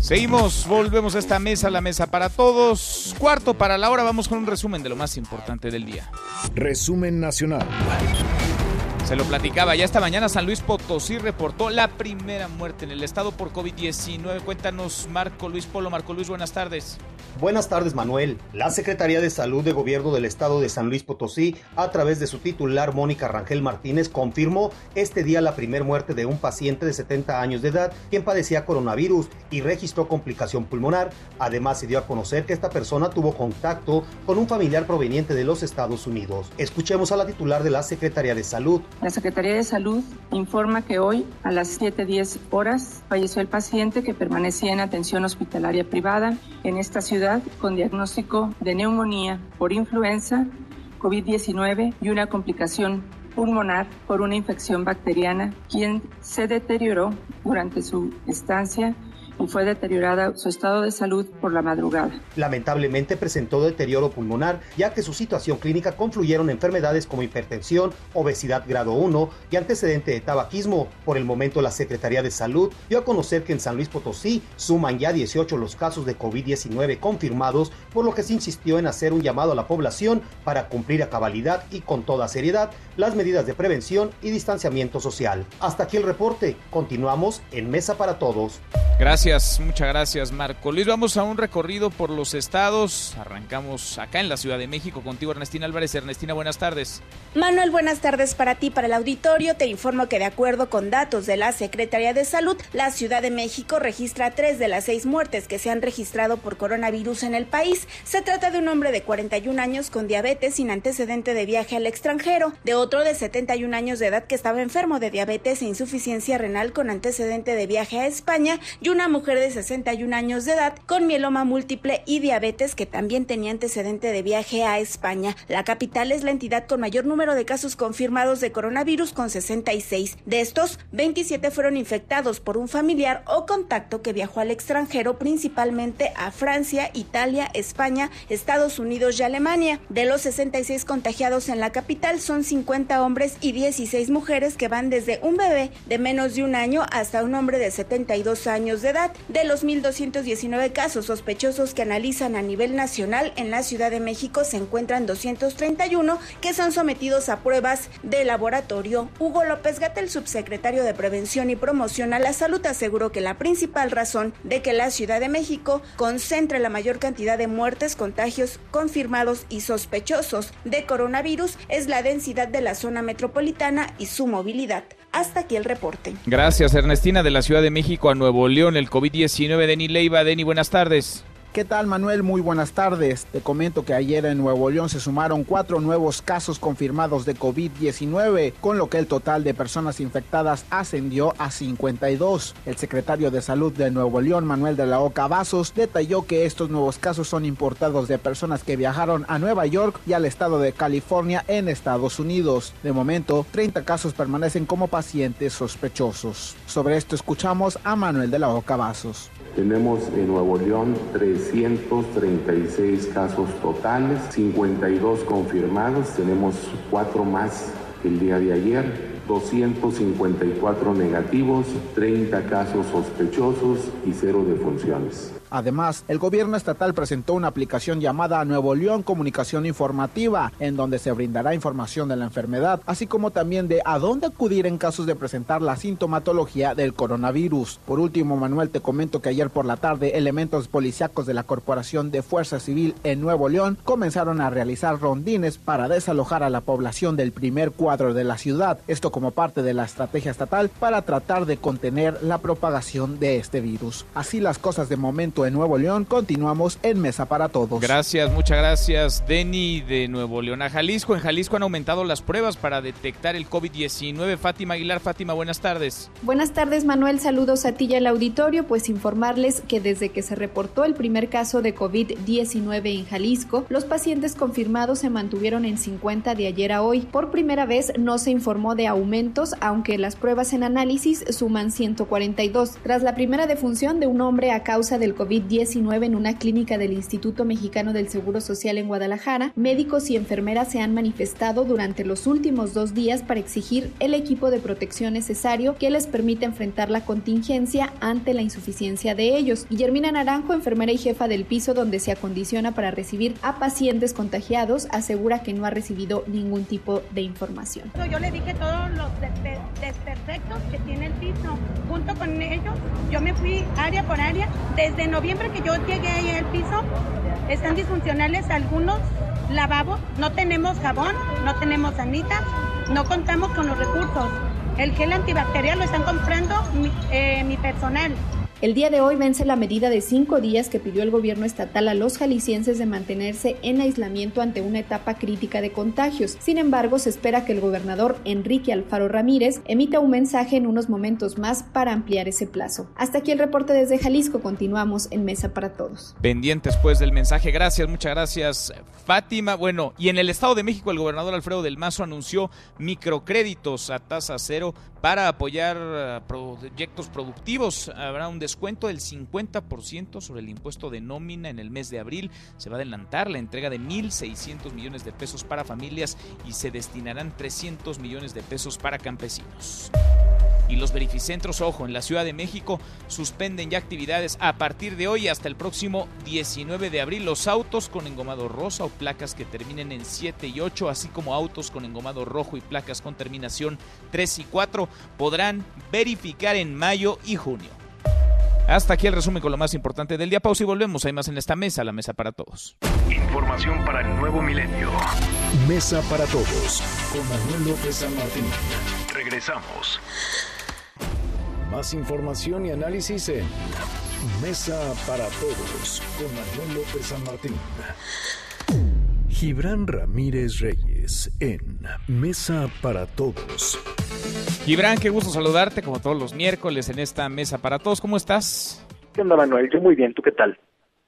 Speaker 3: Seguimos, volvemos a esta mesa, la mesa para todos. Cuarto para la hora, vamos con un resumen de lo más importante del día.
Speaker 30: Resumen nacional.
Speaker 3: Se lo platicaba, ya esta mañana San Luis Potosí reportó la primera muerte en el estado por COVID-19. Cuéntanos, Marco Luis Polo. Marco Luis, buenas tardes.
Speaker 32: Buenas tardes, Manuel. La Secretaría de Salud de Gobierno del Estado de San Luis Potosí, a través de su titular Mónica Rangel Martínez, confirmó este día la primera muerte de un paciente de 70 años de edad quien padecía coronavirus y registró complicación pulmonar. Además, se dio a conocer que esta persona tuvo contacto con un familiar proveniente de los Estados Unidos. Escuchemos a la titular de la Secretaría de Salud,
Speaker 33: la Secretaría de Salud informa que hoy a las 7.10 horas falleció el paciente que permanecía en atención hospitalaria privada en esta ciudad con diagnóstico de neumonía por influenza, COVID-19 y una complicación pulmonar por una infección bacteriana, quien se deterioró durante su estancia fue deteriorada su estado de salud por la madrugada.
Speaker 32: Lamentablemente presentó deterioro pulmonar, ya que su situación clínica confluyeron enfermedades como hipertensión, obesidad grado 1 y antecedente de tabaquismo. Por el momento, la Secretaría de Salud dio a conocer que en San Luis Potosí suman ya 18 los casos de COVID-19 confirmados, por lo que se insistió en hacer un llamado a la población para cumplir a cabalidad y con toda seriedad las medidas de prevención y distanciamiento social. Hasta aquí el reporte. Continuamos en Mesa para Todos.
Speaker 3: Gracias, muchas gracias Marco. Luis, vamos a un recorrido por los estados. Arrancamos acá en la Ciudad de México contigo, Ernestina Álvarez. Ernestina, buenas tardes.
Speaker 34: Manuel, buenas tardes para ti, para el auditorio. Te informo que de acuerdo con datos de la Secretaría de Salud, la Ciudad de México registra tres de las seis muertes que se han registrado por coronavirus en el país. Se trata de un hombre de 41 años con diabetes sin antecedente de viaje al extranjero, de otro de 71 años de edad que estaba enfermo de diabetes e insuficiencia renal con antecedente de viaje a España y una mujer de 61 años de edad con mieloma múltiple y diabetes que también tenía antecedente de viaje a España. La capital es la entidad con mayor número de casos confirmados de coronavirus con 66. De estos, 27 fueron infectados por un familiar o contacto que viajó al extranjero, principalmente a Francia, Italia, España, Estados Unidos y Alemania. De los 66 contagiados en la capital son 50 hombres y 16 mujeres que van desde un bebé de menos de un año hasta un hombre de 72 años de edad. De los 1.219 casos sospechosos que analizan a nivel nacional, en la Ciudad de México se encuentran 231 que son sometidos a pruebas de laboratorio. Hugo López Gatel, subsecretario de Prevención y Promoción a la Salud, aseguró que la principal razón de que la Ciudad de México concentre la mayor cantidad de muertes, contagios confirmados y sospechosos de coronavirus es la densidad de la zona metropolitana y su movilidad. Hasta aquí el reporte.
Speaker 3: Gracias, Ernestina, de la Ciudad de México a Nuevo León, el COVID-19. Deni Leiva, Deni, buenas tardes.
Speaker 35: ¿Qué tal Manuel? Muy buenas tardes. Te comento que ayer en Nuevo León se sumaron cuatro nuevos casos confirmados de COVID-19, con lo que el total de personas infectadas ascendió a 52. El secretario de Salud de Nuevo León, Manuel de la Oca Vasos, detalló que estos nuevos casos son importados de personas que viajaron a Nueva York y al estado de California en Estados Unidos. De momento, 30 casos permanecen como pacientes sospechosos. Sobre esto escuchamos a Manuel de la Oca Vasos.
Speaker 36: Tenemos en Nuevo León 336 casos totales, 52 confirmados, tenemos cuatro más el día de ayer. 254 negativos, 30 casos sospechosos y cero defunciones.
Speaker 35: Además, el gobierno estatal presentó una aplicación llamada Nuevo León Comunicación Informativa, en donde se brindará información de la enfermedad, así como también de a dónde acudir en casos de presentar la sintomatología del coronavirus. Por último, Manuel, te comento que ayer por la tarde elementos policíacos de la Corporación de Fuerza Civil en Nuevo León comenzaron a realizar rondines para desalojar a la población del primer cuadro de la ciudad, esto como parte de la estrategia estatal para tratar de contener la propagación de este virus. Así las cosas de momento de Nuevo León. Continuamos en Mesa para Todos.
Speaker 3: Gracias, muchas gracias, Denny de Nuevo León. A Jalisco, en Jalisco han aumentado las pruebas para detectar el COVID-19. Fátima Aguilar, Fátima, buenas tardes.
Speaker 37: Buenas tardes, Manuel. Saludos a ti y al auditorio. Pues informarles que desde que se reportó el primer caso de COVID-19 en Jalisco, los pacientes confirmados se mantuvieron en 50 de ayer a hoy. Por primera vez no se informó de aumentos, aunque las pruebas en análisis suman 142. Tras la primera defunción de un hombre a causa del COVID COVID-19 en una clínica del Instituto Mexicano del Seguro Social en Guadalajara, médicos y enfermeras se han manifestado durante los últimos dos días para exigir el equipo de protección necesario que les permita enfrentar la contingencia ante la insuficiencia de ellos. Guillermina Naranjo, enfermera y jefa del piso donde se acondiciona para recibir a pacientes contagiados, asegura que no ha recibido ningún tipo de información.
Speaker 38: Yo le dije todos los desperfectos que tiene el piso. Junto con ellos, yo me fui área por área desde noviembre que yo llegué ahí al piso, están disfuncionales algunos lavabos, no tenemos jabón, no tenemos sanita, no contamos con los recursos. El gel antibacterial lo están comprando mi, eh, mi personal.
Speaker 37: El día de hoy vence la medida de cinco días que pidió el gobierno estatal a los jaliscienses de mantenerse en aislamiento ante una etapa crítica de contagios. Sin embargo, se espera que el gobernador Enrique Alfaro Ramírez emita un mensaje en unos momentos más para ampliar ese plazo. Hasta aquí el reporte desde Jalisco. Continuamos en Mesa para Todos.
Speaker 3: Pendientes pues del mensaje. Gracias, muchas gracias, Fátima. Bueno, y en el Estado de México, el gobernador Alfredo del Mazo anunció microcréditos a tasa cero para apoyar eh, proyectos productivos. Habrá un descuento del 50% sobre el impuesto de nómina en el mes de abril. Se va a adelantar la entrega de 1.600 millones de pesos para familias y se destinarán 300 millones de pesos para campesinos. Y los verificentros, ojo, en la Ciudad de México suspenden ya actividades a partir de hoy hasta el próximo 19 de abril. Los autos con engomado rosa o placas que terminen en 7 y 8, así como autos con engomado rojo y placas con terminación 3 y 4, podrán verificar en mayo y junio. Hasta aquí el resumen con lo más importante del día. Pausa y volvemos. Hay más en esta mesa, la mesa para todos.
Speaker 30: Información para el nuevo milenio. Mesa para todos con Manuel López San Martín. Regresamos. Más información y análisis en Mesa para Todos con Manuel López San Martín. Gibran Ramírez Reyes en Mesa para Todos.
Speaker 3: Gibran, qué gusto saludarte como todos los miércoles en esta mesa para todos. ¿Cómo estás?
Speaker 39: ¿Qué onda, Manuel? Yo muy bien, ¿tú qué tal?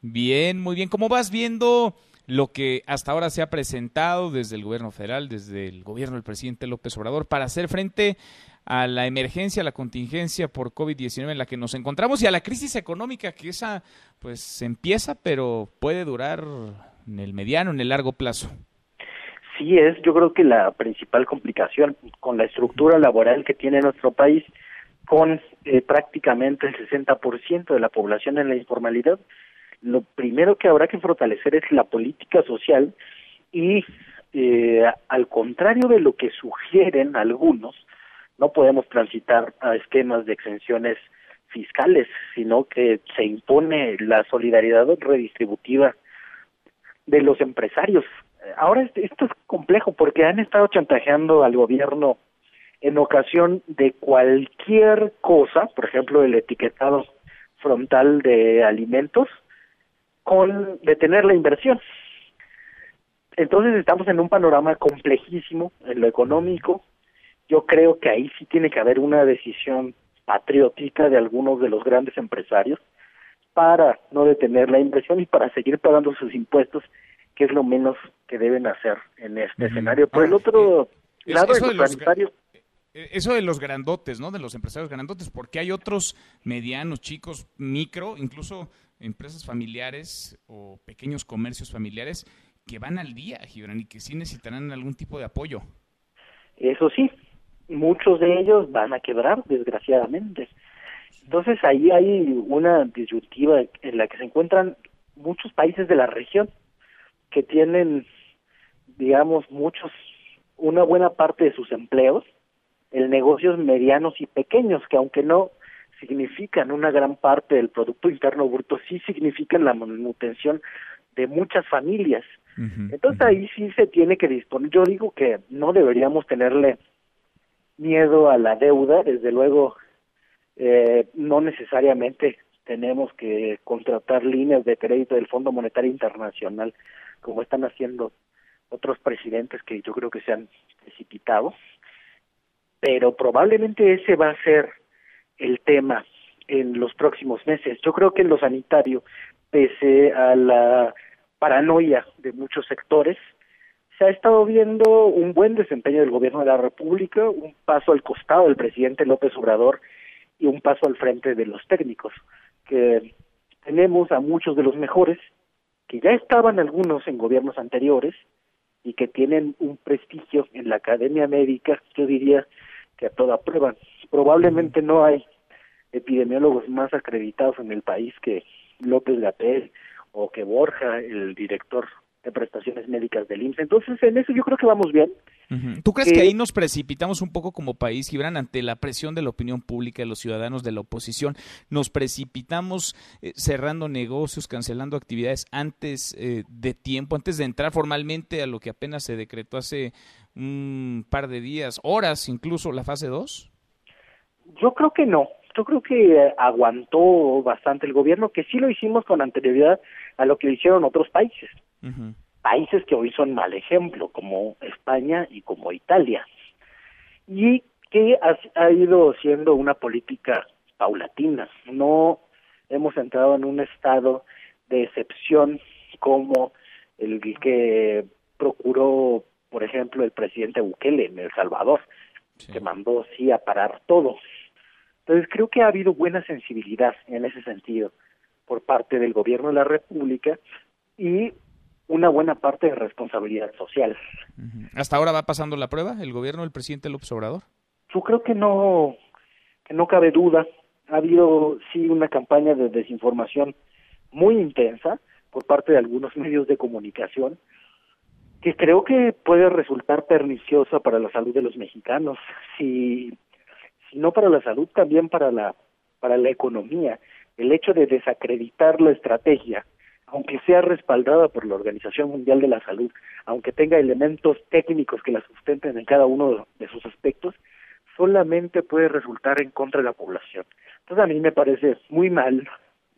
Speaker 3: Bien, muy bien. ¿Cómo vas viendo lo que hasta ahora se ha presentado desde el gobierno federal, desde el gobierno del presidente López Obrador, para hacer frente a la emergencia, a la contingencia por COVID-19 en la que nos encontramos y a la crisis económica que esa pues empieza, pero puede durar en el mediano, en el largo plazo.
Speaker 39: Sí es, yo creo que la principal complicación con la estructura laboral que tiene nuestro país, con eh, prácticamente el 60% de la población en la informalidad, lo primero que habrá que fortalecer es la política social y eh, al contrario de lo que sugieren algunos, no podemos transitar a esquemas de exenciones fiscales, sino que se impone la solidaridad redistributiva de los empresarios. Ahora esto es complejo porque han estado chantajeando al gobierno en ocasión de cualquier cosa, por ejemplo, el etiquetado frontal de alimentos, con detener la inversión. Entonces estamos en un panorama complejísimo en lo económico. Yo creo que ahí sí tiene que haber una decisión patriótica de algunos de los grandes empresarios para no detener la inversión y para seguir pagando sus impuestos, que es lo menos que deben hacer en este escenario. Por el otro eh, lado, eso, de los,
Speaker 3: eh, eso de los grandotes, ¿no? De los empresarios grandotes, porque hay otros medianos, chicos, micro, incluso empresas familiares o pequeños comercios familiares que van al día, Gibran, y que sí necesitarán algún tipo de apoyo.
Speaker 39: Eso sí, muchos de ellos van a quebrar, desgraciadamente. Entonces ahí hay una disyuntiva en la que se encuentran muchos países de la región que tienen, digamos, muchos, una buena parte de sus empleos en negocios medianos y pequeños, que aunque no significan una gran parte del Producto Interno Bruto, sí significan la manutención de muchas familias. Entonces ahí sí se tiene que disponer. Yo digo que no deberíamos tenerle miedo a la deuda, desde luego eh, no necesariamente tenemos que contratar líneas de crédito del Fondo Monetario Internacional como están haciendo otros presidentes que yo creo que se han precipitado, pero probablemente ese va a ser el tema en los próximos meses. Yo creo que en lo sanitario, pese a la paranoia de muchos sectores, se ha estado viendo un buen desempeño del gobierno de la República, un paso al costado del presidente López Obrador y un paso al frente de los técnicos, que tenemos a muchos de los mejores, que ya estaban algunos en gobiernos anteriores y que tienen un prestigio en la academia médica, yo diría que a toda prueba. Probablemente no hay epidemiólogos más acreditados en el país que López Gatel o que Borja, el director de prestaciones médicas del IMSS. Entonces, en eso yo creo que vamos bien.
Speaker 3: ¿Tú crees que ahí nos precipitamos un poco como país, Gibran, ante la presión de la opinión pública de los ciudadanos de la oposición? ¿Nos precipitamos eh, cerrando negocios, cancelando actividades antes eh, de tiempo, antes de entrar formalmente a lo que apenas se decretó hace un par de días, horas incluso, la fase 2?
Speaker 39: Yo creo que no. Yo creo que aguantó bastante el gobierno, que sí lo hicimos con anterioridad a lo que hicieron otros países. Países que hoy son mal ejemplo, como España y como Italia. Y que ha, ha ido siendo una política paulatina. No hemos entrado en un estado de excepción como el que procuró, por ejemplo, el presidente Bukele en El Salvador, que mandó sí a parar todo. Entonces creo que ha habido buena sensibilidad en ese sentido por parte del gobierno de la República y una buena parte de responsabilidad social.
Speaker 3: ¿Hasta ahora va pasando la prueba el gobierno del presidente López Obrador?
Speaker 39: Yo creo que no, que no cabe duda. Ha habido sí una campaña de desinformación muy intensa por parte de algunos medios de comunicación que creo que puede resultar perniciosa para la salud de los mexicanos, si, si no para la salud, también para la, para la economía. El hecho de desacreditar la estrategia, aunque sea respaldada por la Organización Mundial de la Salud, aunque tenga elementos técnicos que la sustenten en cada uno de sus aspectos, solamente puede resultar en contra de la población. Entonces a mí me parece muy mal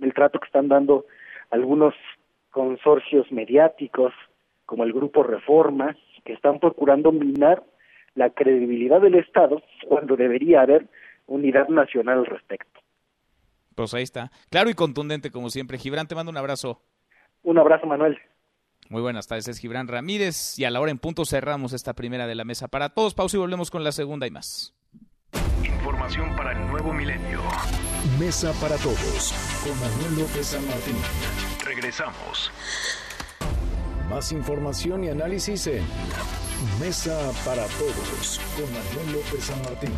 Speaker 39: el trato que están dando algunos consorcios mediáticos, como el Grupo Reforma, que están procurando minar la credibilidad del Estado cuando debería haber unidad nacional al respecto.
Speaker 3: Pues ahí está. Claro y contundente como siempre. Gibran, te mando un abrazo.
Speaker 39: Un abrazo, Manuel.
Speaker 3: Muy buenas tardes, es Gibran Ramírez y a la hora en punto cerramos esta primera de la mesa para todos. Pausa y volvemos con la segunda y más.
Speaker 30: Información para el nuevo milenio. Mesa para todos con Manuel López San Martín. Regresamos. Más información y análisis en Mesa para todos con Manuel López San Martín.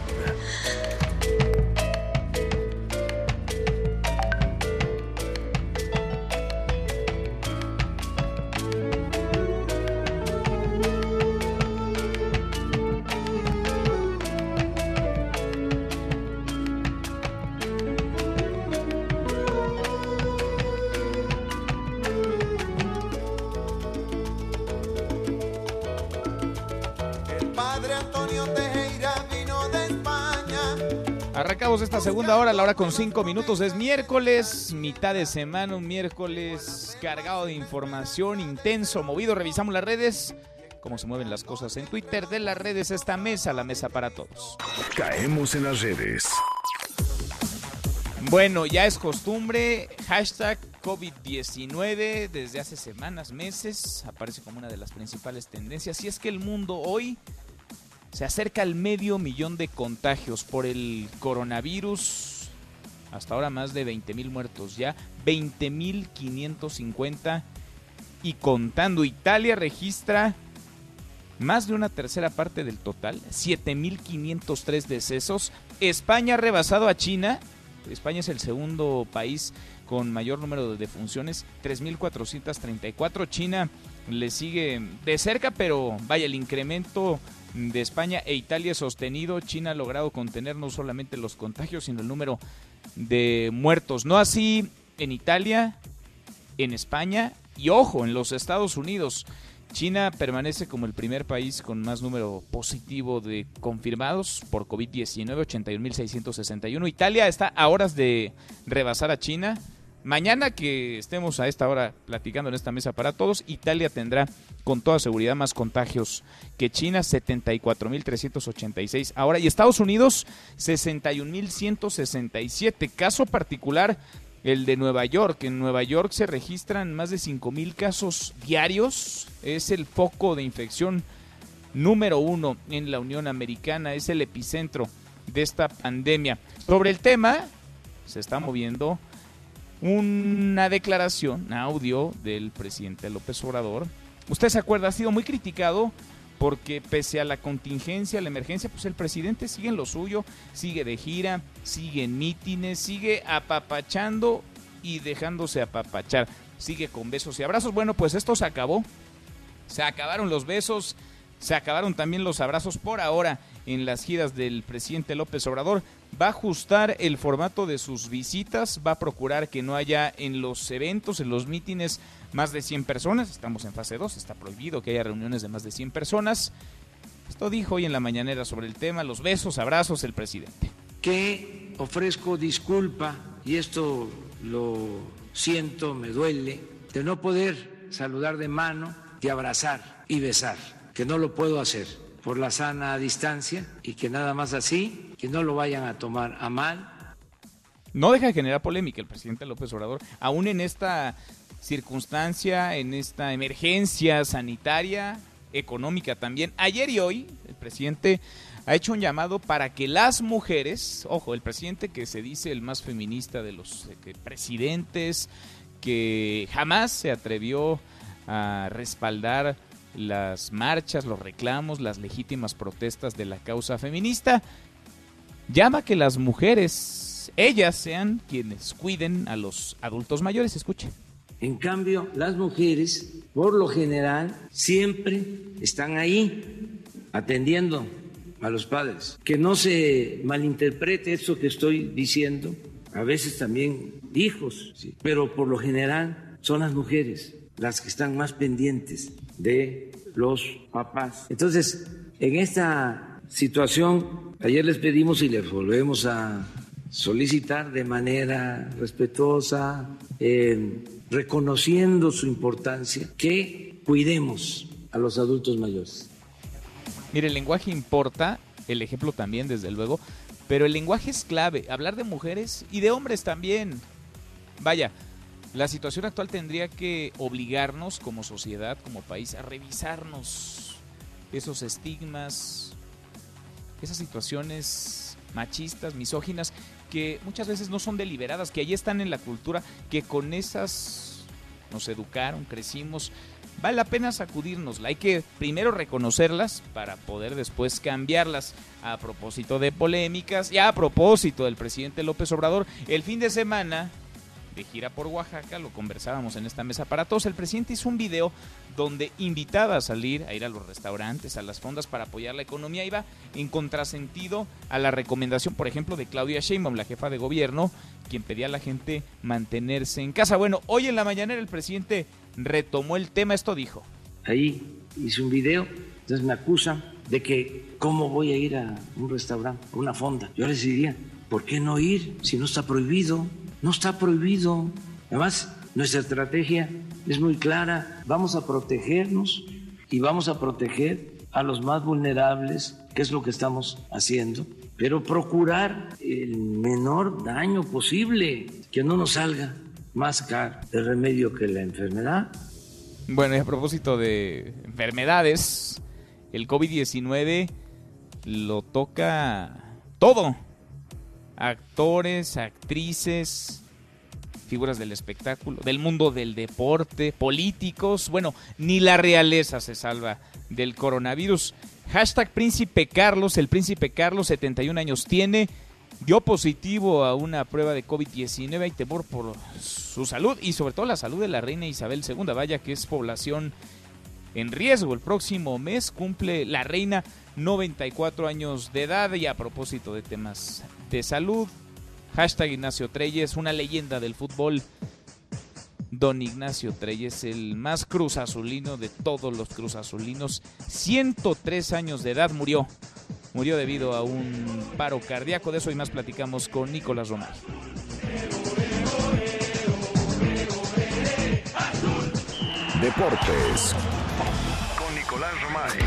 Speaker 3: Esta segunda hora, la hora con cinco minutos. Es miércoles, mitad de semana, un miércoles cargado de información, intenso, movido. Revisamos las redes, cómo se mueven las cosas en Twitter. De las redes, esta mesa, la mesa para todos.
Speaker 30: Caemos en las redes.
Speaker 3: Bueno, ya es costumbre, hashtag COVID-19 desde hace semanas, meses, aparece como una de las principales tendencias. Y es que el mundo hoy se acerca al medio millón de contagios por el coronavirus. Hasta ahora más de 20 mil muertos ya. 20 mil 550 y contando. Italia registra más de una tercera parte del total. 7.503 decesos. España ha rebasado a China. España es el segundo país con mayor número de defunciones. 3.434. China le sigue de cerca, pero vaya, el incremento de España e Italia sostenido. China ha logrado contener no solamente los contagios, sino el número de muertos. No así en Italia, en España y ojo, en los Estados Unidos. China permanece como el primer país con más número positivo de confirmados por COVID-19, 81.661. Italia está a horas de rebasar a China Mañana que estemos a esta hora platicando en esta mesa para todos, Italia tendrá con toda seguridad más contagios que China, 74.386 ahora, y Estados Unidos, 61.167. Caso particular, el de Nueva York. En Nueva York se registran más de 5.000 casos diarios. Es el foco de infección número uno en la Unión Americana, es el epicentro de esta pandemia. Sobre el tema, se está moviendo una declaración, audio del presidente López Obrador. Usted se acuerda, ha sido muy criticado porque pese a la contingencia, la emergencia, pues el presidente sigue en lo suyo, sigue de gira, sigue en mítines, sigue apapachando y dejándose apapachar, sigue con besos y abrazos. Bueno, pues esto se acabó. Se acabaron los besos, se acabaron también los abrazos por ahora en las giras del presidente López Obrador va a ajustar el formato de sus visitas, va a procurar que no haya en los eventos, en los mítines, más de 100 personas. Estamos en fase 2, está prohibido que haya reuniones de más de 100 personas. Esto dijo hoy en la mañanera sobre el tema, los besos, abrazos el presidente.
Speaker 6: Que ofrezco disculpa, y esto lo siento, me duele, de no poder saludar de mano, de abrazar y besar, que no lo puedo hacer por la sana distancia y que nada más así, que no lo vayan a tomar a mal.
Speaker 3: No deja de generar polémica el presidente López Obrador, aún en esta circunstancia, en esta emergencia sanitaria, económica también. Ayer y hoy el presidente ha hecho un llamado para que las mujeres, ojo, el presidente que se dice el más feminista de los eh, presidentes, que jamás se atrevió a respaldar las marchas, los reclamos, las legítimas protestas de la causa feminista, llama que las mujeres, ellas sean quienes cuiden a los adultos mayores. Escuchen.
Speaker 6: En cambio, las mujeres, por lo general, siempre están ahí atendiendo a los padres. Que no se malinterprete eso que estoy diciendo, a veces también hijos, pero por lo general son las mujeres las que están más pendientes de los papás. Entonces, en esta situación, ayer les pedimos y les volvemos a solicitar de manera respetuosa, eh, reconociendo su importancia, que cuidemos a los adultos mayores.
Speaker 3: Mire, el lenguaje importa, el ejemplo también, desde luego, pero el lenguaje es clave. Hablar de mujeres y de hombres también. Vaya, la situación actual tendría que obligarnos como sociedad, como país, a revisarnos esos estigmas, esas situaciones machistas, misóginas, que muchas veces no son deliberadas, que ahí están en la cultura, que con esas nos educaron, crecimos. Vale la pena sacudirnos, hay que primero reconocerlas para poder después cambiarlas. A propósito de polémicas y a propósito del presidente López Obrador, el fin de semana de gira por Oaxaca, lo conversábamos en esta mesa para todos. El presidente hizo un video donde invitaba a salir, a ir a los restaurantes, a las fondas para apoyar la economía. Iba en contrasentido a la recomendación, por ejemplo, de Claudia Sheinbaum, la jefa de gobierno, quien pedía a la gente mantenerse en casa. Bueno, hoy en la mañana el presidente retomó el tema, esto dijo.
Speaker 6: Ahí hice un video, entonces me acusan de que cómo voy a ir a un restaurante, a una fonda. Yo les diría, ¿por qué no ir si no está prohibido? No está prohibido. Además, nuestra estrategia es muy clara. Vamos a protegernos y vamos a proteger a los más vulnerables, que es lo que estamos haciendo, pero procurar el menor daño posible, que no nos salga más caro el remedio que la enfermedad.
Speaker 3: Bueno, y a propósito de enfermedades, el COVID-19 lo toca todo actores, actrices, figuras del espectáculo, del mundo del deporte, políticos. Bueno, ni la realeza se salva del coronavirus. Hashtag Príncipe Carlos, el Príncipe Carlos, 71 años tiene, dio positivo a una prueba de COVID-19. Hay temor por su salud y sobre todo la salud de la reina Isabel II. Vaya que es población en riesgo. El próximo mes cumple la reina 94 años de edad y a propósito de temas de salud, hashtag Ignacio Treyes, una leyenda del fútbol. Don Ignacio Treyes, el más cruzazulino de todos los cruzazulinos, 103 años de edad, murió. Murió debido a un paro cardíaco. De eso y más platicamos con Nicolás Romay.
Speaker 30: Deportes con Nicolás Romay.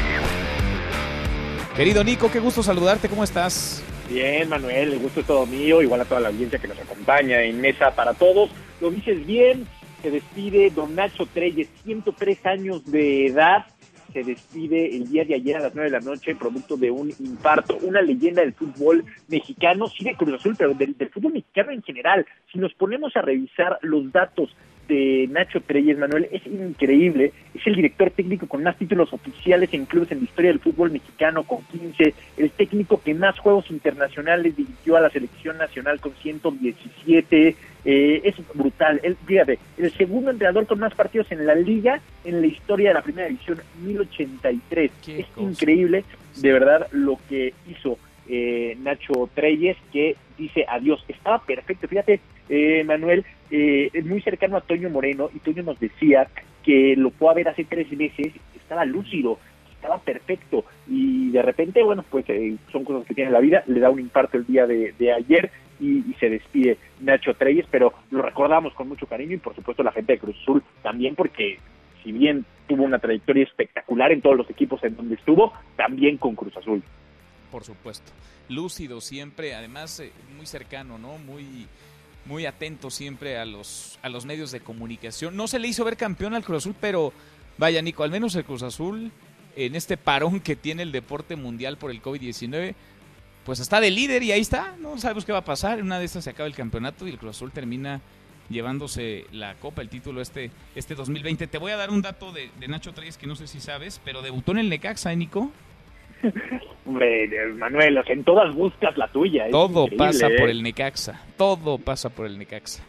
Speaker 3: Querido Nico, qué gusto saludarte, ¿cómo estás?
Speaker 23: Bien, Manuel, el gusto es todo mío, igual a toda la audiencia que nos acompaña en Mesa para Todos. Lo dices bien, se despide don Nacho Treyes, 103 años de edad, se despide el día de ayer a las 9 de la noche, producto de un infarto, una leyenda del fútbol mexicano, sí de Cruz Azul, pero del, del fútbol mexicano en general. Si nos ponemos a revisar los datos de Nacho Treyes, Manuel, es increíble. Es el director técnico con más títulos oficiales en clubes en la historia del fútbol mexicano, con 15. El técnico que más juegos internacionales dirigió a la selección nacional con 117. Eh, es brutal. Él, fíjate, el segundo entrenador con más partidos en la liga en la historia de la primera división, 1083. es increíble, de verdad, lo que hizo eh, Nacho Treyes, que dice adiós. Estaba perfecto. Fíjate, eh, Manuel, eh, es muy cercano a Toño Moreno y Toño nos decía que lo fue a ver hace tres meses, estaba lúcido, estaba perfecto y de repente, bueno, pues eh, son cosas que tiene la vida, le da un infarto el día de, ayer y, se despide Nacho Treyes, pero lo recordamos con mucho cariño y por supuesto la gente de Cruz Azul también porque si bien tuvo una trayectoria espectacular en todos los equipos en donde estuvo, también con Cruz Azul.
Speaker 3: Por supuesto, lúcido siempre, además eh, muy cercano, ¿no? Muy muy atento siempre a los, a los medios de comunicación. No se le hizo ver campeón al Cruz Azul, pero vaya Nico, al menos el Cruz Azul en este parón que tiene el deporte mundial por el COVID-19, pues está de líder y ahí está, no sabemos qué va a pasar, en una de estas se acaba el campeonato y el Cruz Azul termina llevándose la copa, el título este, este 2020. Te voy a dar un dato de, Nacho Treyes que no sé si sabes, pero debutó en el Necaxa, ¿eh, Nico?
Speaker 23: Hombre, Manuel, en todas buscas la tuya.
Speaker 3: Todo pasa por
Speaker 23: ¿eh?
Speaker 3: el Necaxa. Todo pasa por el Necaxa.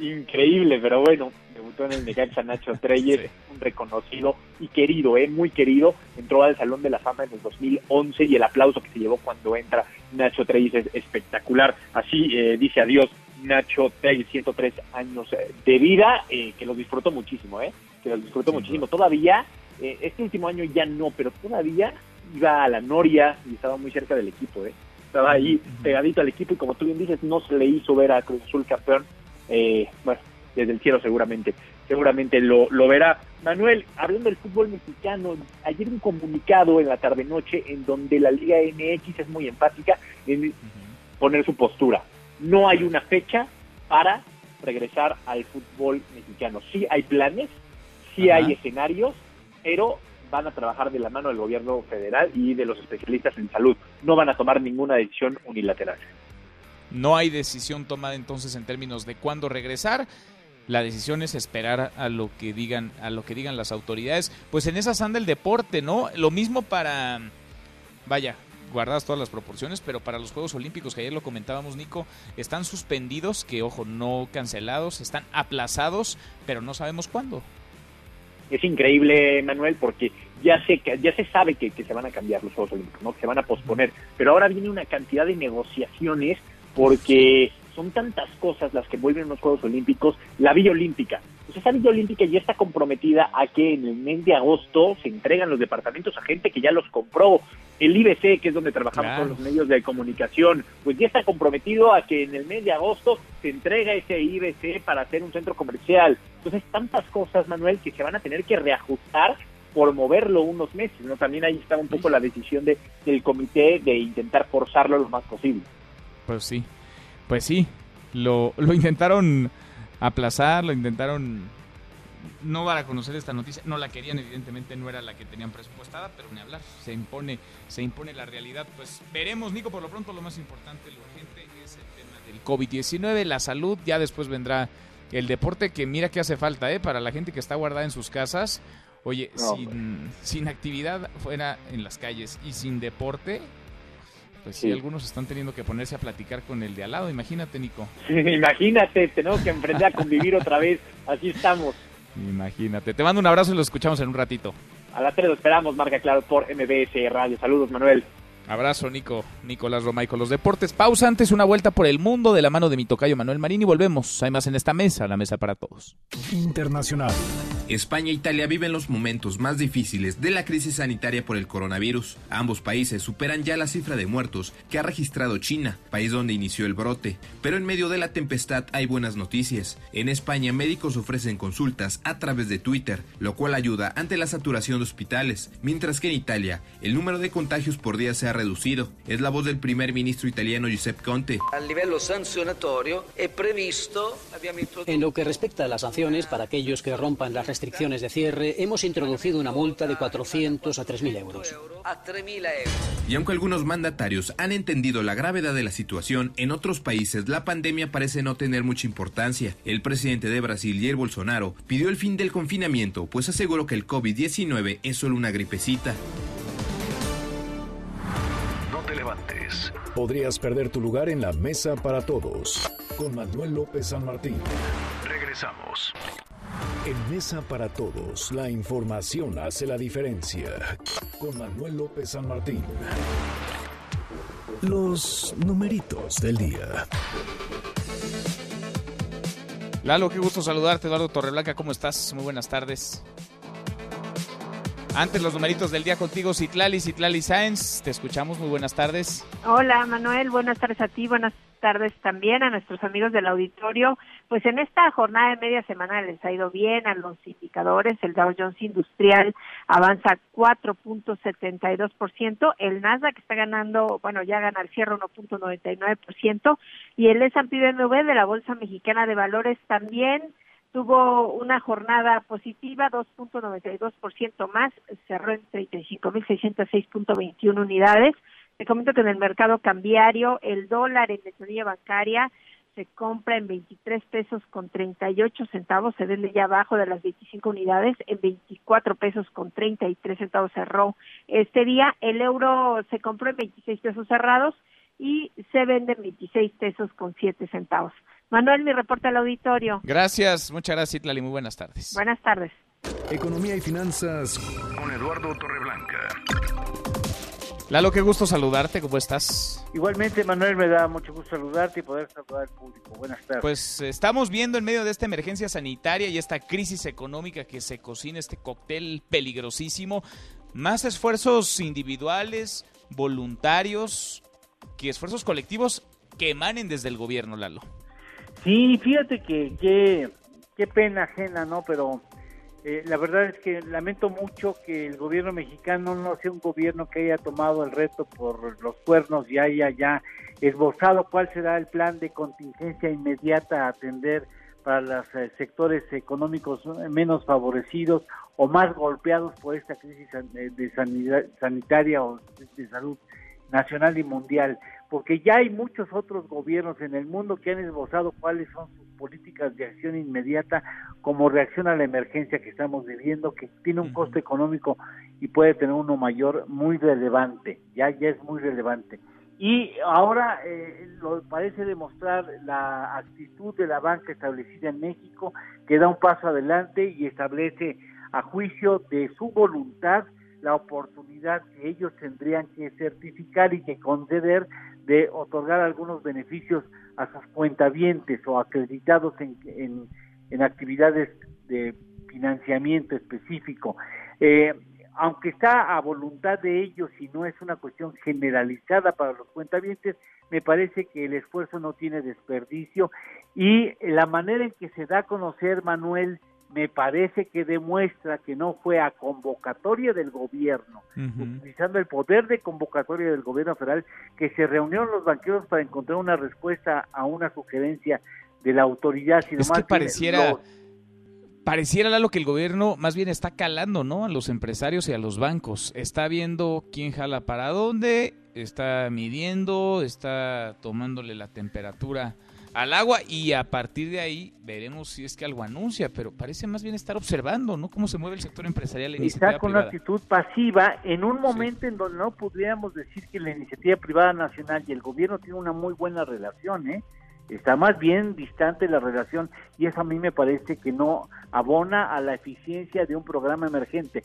Speaker 23: Increíble, pero bueno, debutó en el Necaxa Nacho Treyes, un reconocido y querido, ¿eh? muy querido. Entró al Salón de la Fama en el 2011 y el aplauso que se llevó cuando entra Nacho Treyes es espectacular. Así eh, dice adiós Nacho Treyes, 103 años eh, de vida, que los disfrutó muchísimo, ¿eh? que los disfrutó muchísimo. Todavía, este último año ya no, pero todavía iba a la Noria y estaba muy cerca del equipo, ¿eh? Estaba ahí pegadito al equipo y como tú bien dices, no se le hizo ver a Cruz Azul campeón. Eh, bueno, desde el cielo seguramente, seguramente lo, lo verá. Manuel, hablando del fútbol mexicano, ayer un comunicado en la tarde-noche en donde la Liga MX es muy empática en poner su postura. No hay una fecha para regresar al fútbol mexicano. Sí hay planes, sí hay escenarios, pero van a trabajar de la mano del gobierno federal y de los especialistas en salud. No van a tomar ninguna decisión unilateral.
Speaker 3: No hay decisión tomada entonces en términos de cuándo regresar. La decisión es esperar a lo que digan, a lo que digan las autoridades. Pues en esa anda el deporte, ¿no? Lo mismo para, vaya, guardadas todas las proporciones, pero para los Juegos Olímpicos, que ayer lo comentábamos, Nico, están suspendidos, que ojo, no cancelados, están aplazados, pero no sabemos cuándo.
Speaker 23: Es increíble, Manuel, porque ya se, ya se sabe que, que se van a cambiar los Juegos Olímpicos, ¿no? que se van a posponer, pero ahora viene una cantidad de negociaciones porque son tantas cosas las que vuelven los Juegos Olímpicos, la Villa Olímpica. Pues esa Villa Olímpica ya está comprometida a que en el mes de agosto se entregan los departamentos a gente que ya los compró. El IBC, que es donde trabajamos con los medios de comunicación, pues ya está comprometido a que en el mes de agosto se entrega ese IBC para hacer un centro comercial. Entonces, tantas cosas, Manuel, que se van a tener que reajustar por moverlo unos meses, ¿no? También ahí está un poco la decisión de, del comité de intentar forzarlo lo más posible.
Speaker 3: Pues sí, pues sí, lo, lo intentaron aplazar, lo intentaron no van a conocer esta noticia, no la querían, evidentemente no era la que tenían presupuestada, pero ni hablar, se impone, se impone la realidad. Pues veremos, Nico, por lo pronto lo más importante, lo urgente es el tema del COVID-19, la salud, ya después vendrá el deporte que mira que hace falta, ¿eh? Para la gente que está guardada en sus casas, oye, sin, sin actividad fuera en las calles y sin deporte, pues sí. algunos están teniendo que ponerse a platicar con el de al lado, imagínate, Nico.
Speaker 23: imagínate, tenemos que emprender a convivir otra vez, así estamos.
Speaker 3: Imagínate. Te mando un abrazo y lo escuchamos en un ratito.
Speaker 23: A las 3 lo esperamos, marca claro por MBS Radio. Saludos, Manuel.
Speaker 3: Abrazo, Nico. Nicolás Romay con los deportes. Pausa antes, una vuelta por el mundo de la mano de mi tocayo Manuel Marín y volvemos. Hay más en esta mesa, la mesa para todos.
Speaker 30: Internacional.
Speaker 40: España e Italia viven los momentos más difíciles de la crisis sanitaria por el coronavirus. Ambos países superan ya la cifra de muertos que ha registrado China, país donde inició el brote. Pero en medio de la tempestad hay buenas noticias. En España médicos ofrecen consultas a través de Twitter, lo cual ayuda ante la saturación de hospitales, mientras que en Italia el número de contagios por día se ha reducido. Es la voz del primer ministro italiano Giuseppe Conte.
Speaker 41: A nivel sancionatorio he previsto...
Speaker 42: En lo que respecta a las sanciones para aquellos que rompan las restricciones de cierre, hemos introducido una multa de 400 a 3.000 euros.
Speaker 40: Y aunque algunos mandatarios han entendido la gravedad de la situación, en otros países la pandemia parece no tener mucha importancia. El presidente de Brasil, Jair Bolsonaro, pidió el fin del confinamiento, pues aseguró que el COVID-19 es solo una gripecita.
Speaker 30: No te levantes. Podrías perder tu lugar en la mesa para todos. Con Manuel López San Martín. Regresamos. En Mesa para Todos, la información hace la diferencia. Con Manuel López San Martín. Los numeritos del día.
Speaker 3: Lalo, qué gusto saludarte, Eduardo Torreblanca, ¿cómo estás? Muy buenas tardes. Antes los numeritos del día contigo, Citlali, Citlali Sáenz, te escuchamos, muy buenas tardes.
Speaker 43: Hola Manuel, buenas tardes a ti, buenas tardes también a nuestros amigos del auditorio. Pues en esta jornada de media semana les ha ido bien a los indicadores. El Dow Jones Industrial avanza 4.72%. El Nasdaq está ganando, bueno, ya gana el cierre 1.99%. Y el S&P BMW de la Bolsa Mexicana de Valores también tuvo una jornada positiva, 2.92% más, cerró en 35.606.21 unidades. Te comento que en el mercado cambiario el dólar en ventanilla bancaria se compra en 23 pesos con 38 centavos, se vende ya abajo de las 25 unidades, en 24 pesos con 33 centavos cerró este día. El euro se compró en 26 pesos cerrados y se vende en 26 pesos con 7 centavos. Manuel, mi reporte al auditorio.
Speaker 3: Gracias, muchas gracias, Itlali. Muy buenas tardes.
Speaker 43: Buenas tardes.
Speaker 30: Economía y finanzas con Eduardo Torreblanca.
Speaker 3: Lalo, qué gusto saludarte, ¿cómo estás?
Speaker 22: Igualmente, Manuel, me da mucho gusto saludarte y poder saludar al público. Buenas tardes.
Speaker 3: Pues estamos viendo en medio de esta emergencia sanitaria y esta crisis económica que se cocina, este cóctel peligrosísimo, más esfuerzos individuales, voluntarios, que esfuerzos colectivos que emanen desde el gobierno, Lalo.
Speaker 22: Sí, fíjate que,
Speaker 44: qué pena ajena, ¿no? Pero eh, la verdad es que lamento mucho que el gobierno mexicano no sea un gobierno que haya tomado el reto por los cuernos y haya ya esbozado cuál será el plan de contingencia inmediata a atender para los eh, sectores económicos menos favorecidos o más golpeados por esta crisis eh, de sanidad, sanitaria o de salud nacional y mundial, porque ya hay muchos otros gobiernos en el mundo que han esbozado cuáles son sus políticas de acción inmediata como reacción a la emergencia que estamos viviendo, que tiene un costo económico y puede tener uno mayor muy relevante, ya, ya es muy relevante. Y ahora eh, lo parece demostrar la actitud de la banca establecida en México, que da un paso adelante y establece a juicio de su voluntad la oportunidad que ellos tendrían que certificar y que conceder de otorgar algunos beneficios a sus cuentavientes o acreditados en, en, actividades de financiamiento específico. Eh, aunque está a voluntad de ellos y no es una cuestión generalizada para los cuentavientes, me parece que el esfuerzo no tiene desperdicio y la manera en que se da a conocer, Manuel, me parece que demuestra que no fue a convocatoria del gobierno, utilizando el poder de convocatoria del gobierno federal, que se reunieron los banqueros para encontrar una respuesta a una sugerencia de la autoridad.
Speaker 3: Sino es que pareciera, pareciera lo que el gobierno más bien está calando, ¿no? A los empresarios y a los bancos. Está viendo quién jala para dónde, está midiendo, está tomándole la temperatura al agua y a partir de ahí veremos si es que algo anuncia, pero parece más bien estar observando, ¿no? Cómo se mueve el sector empresarial.
Speaker 44: La Está con una actitud pasiva en un momento en donde no podríamos decir que la iniciativa privada nacional y el gobierno tienen una muy buena relación, ¿eh? Está más bien distante la relación y eso a mí me parece que no abona a la eficiencia de un programa emergente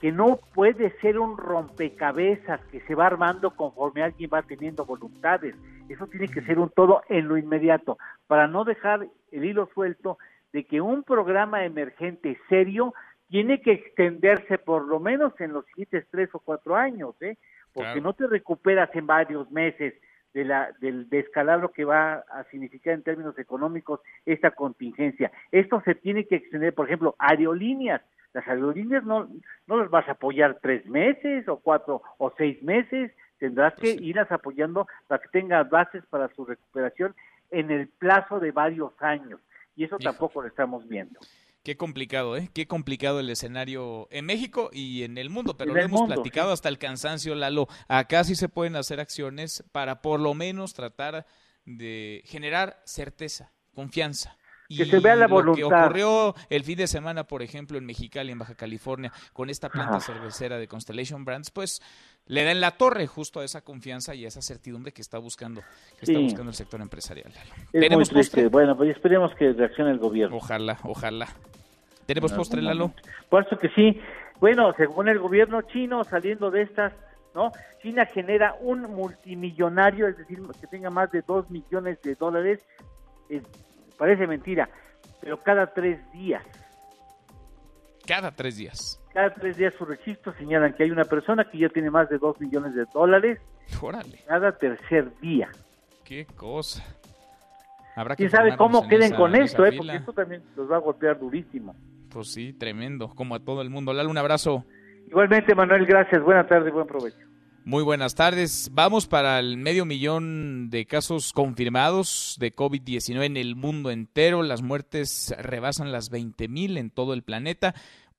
Speaker 44: que no puede ser un rompecabezas que se va armando conforme alguien va teniendo voluntades. Eso tiene que ser un todo en lo inmediato, para no dejar el hilo suelto de que un programa emergente serio tiene que extenderse por lo menos en los siguientes tres o cuatro años, ¿eh? porque no te recuperas en varios meses de la, del descalabro que va a significar en términos económicos esta contingencia. Esto se tiene que extender, por ejemplo, aerolíneas las aerolíneas no, no las vas a apoyar tres meses o cuatro o seis meses, tendrás que irlas apoyando para que tengas bases para su recuperación en el plazo de varios años. Y eso tampoco lo estamos viendo.
Speaker 3: Qué complicado, ¿eh? Qué complicado el escenario en México y en el mundo, pero lo hemos platicado hasta el cansancio, Lalo. Acá sí se pueden hacer acciones para por lo menos tratar de generar certeza, confianza
Speaker 44: que se vea la voluntad.
Speaker 3: Lo que ocurrió el fin de semana, por ejemplo, en Mexicali, en Baja California, con esta planta cervecera de Constellation Brands, pues le da en la torre justo a esa confianza y a esa certidumbre que está buscando, que está buscando el sector empresarial.
Speaker 44: ¿Tenemos postre? Bueno, pues esperemos que reaccione el gobierno.
Speaker 3: Ojalá, ojalá. ¿Tenemos postre, Lalo?
Speaker 44: Por eso que sí. Bueno, según el gobierno chino, saliendo de estas ¿no? China genera un multimillonario, es decir, que tenga más de dos millones de dólares Parece mentira, pero cada tres días.
Speaker 3: Cada tres días.
Speaker 44: Cada tres días su registro señalan que hay una persona que ya tiene más de dos millones de dólares.
Speaker 3: Órale.
Speaker 44: Cada tercer día.
Speaker 3: Qué cosa.
Speaker 44: Habrá ¿Quién sabe cómo queden con esto? Eh? Porque esto también los va a golpear durísimo.
Speaker 3: Pues sí, tremendo, como a todo el mundo. Lalo, un abrazo.
Speaker 44: Igualmente, Manuel, gracias. Buenas tardes y buen provecho.
Speaker 3: Muy buenas tardes. Vamos para el medio millón de casos confirmados de COVID-19 en el mundo entero. Las muertes rebasan las 20 mil en todo el planeta.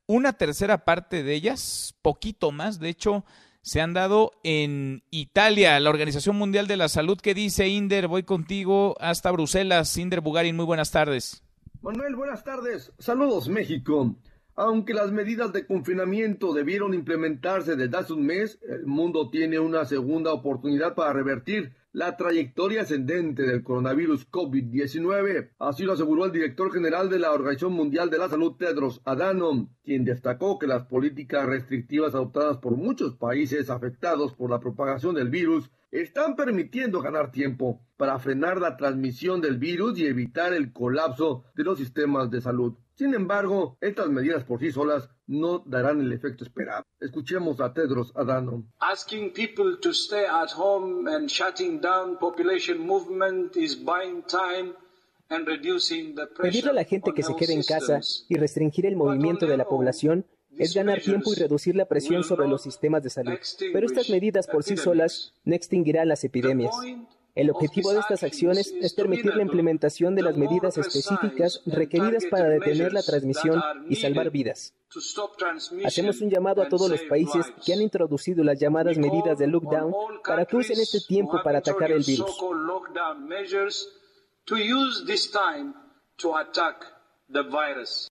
Speaker 3: Una tercera parte de ellas, poquito más, de hecho, se han dado en Italia. La Organización Mundial de la Salud, ¿qué dice Inder? Voy contigo hasta Bruselas. Inder Bugarin, muy buenas tardes.
Speaker 45: Manuel, buenas tardes. Saludos, México. Aunque las medidas de confinamiento debieron implementarse desde hace un mes, el mundo tiene una segunda oportunidad para revertir la trayectoria ascendente del coronavirus COVID-19. Así lo aseguró el director general de la Organización Mundial de la Salud, Tedros Adhanom, quien destacó que las políticas restrictivas adoptadas por muchos países afectados por la propagación del virus están permitiendo ganar tiempo para frenar la transmisión del virus y evitar el colapso de los sistemas de salud. Sin embargo, estas medidas por sí solas no darán el efecto esperado. Escuchemos a Tedros Adhanom.
Speaker 46: Asking people to stay at home and shutting down population movement is buying time Pedirle a la gente que se quede en casa y restringir el movimiento de la población es ganar tiempo y reducir la presión sobre los sistemas de salud. Pero estas medidas por sí solas no extinguirán las epidemias. El objetivo de estas acciones es permitir la implementación de las medidas específicas requeridas para detener la transmisión y salvar vidas. Hacemos un llamado a todos los países que han introducido las llamadas medidas de lockdown para que usen este tiempo para atacar el virus.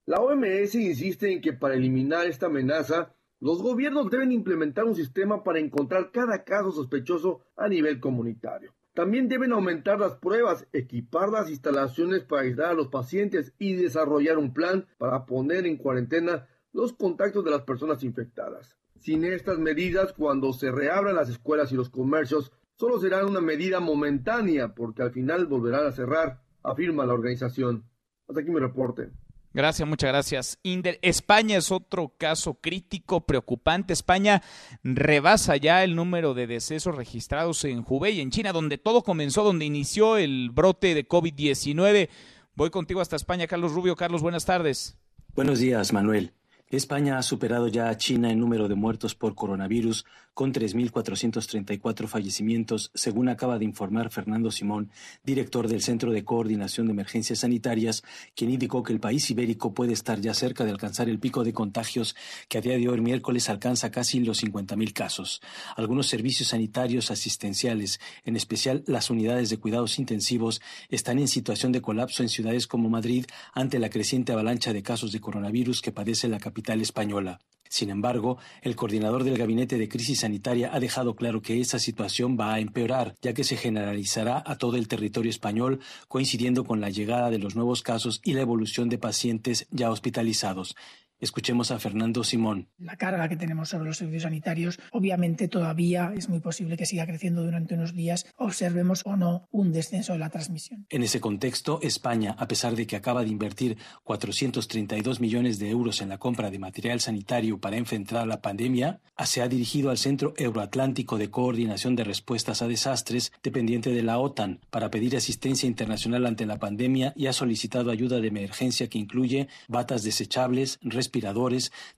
Speaker 45: La OMS insiste en que para eliminar esta amenaza, los gobiernos deben implementar un sistema para encontrar cada caso sospechoso a nivel comunitario. También deben aumentar las pruebas, equipar las instalaciones para aislar a los pacientes y desarrollar un plan para poner en cuarentena los contactos de las personas infectadas. Sin estas medidas, cuando se reabran las escuelas y los comercios, solo serán una medida momentánea porque al final volverán a cerrar, afirma la organización. Hasta aquí mi reporte.
Speaker 3: Gracias, muchas gracias. Inder, España es otro caso crítico, preocupante. España rebasa ya el número de decesos registrados en Hubei, en China, donde todo comenzó, donde inició el brote de COVID-19. Voy contigo hasta España, Carlos Rubio. Carlos, buenas tardes.
Speaker 47: Buenos días, Manuel. España ha superado ya a China en número de muertos por coronavirus, con 3.434 fallecimientos, según acaba de informar Fernando Simón, director del Centro de Coordinación de Emergencias Sanitarias, quien indicó que el país ibérico puede estar ya cerca de alcanzar el pico de contagios que a día de hoy miércoles alcanza casi los 50.000 casos. Algunos servicios sanitarios asistenciales, en especial las unidades de cuidados intensivos, están en situación de colapso en ciudades como Madrid ante la creciente avalancha de casos de coronavirus que padece la capital española. Sin embargo, el coordinador del Gabinete de Crisis Sanitaria ha dejado claro que esa situación va a empeorar, ya que se generalizará a todo el territorio español, coincidiendo con la llegada de los nuevos casos y la evolución de pacientes ya hospitalizados. Escuchemos a Fernando Simón.
Speaker 48: La carga que tenemos sobre los servicios sanitarios, obviamente todavía es muy posible que siga creciendo durante unos días, observemos o no un descenso de la transmisión.
Speaker 47: En ese contexto, España, a pesar de que acaba de invertir 432 millones de euros en la compra de material sanitario para enfrentar la pandemia, se ha dirigido al Centro Euroatlántico de Coordinación de Respuestas a Desastres, dependiente de la OTAN, para pedir asistencia internacional ante la pandemia y ha solicitado ayuda de emergencia que incluye batas desechables, respiradores,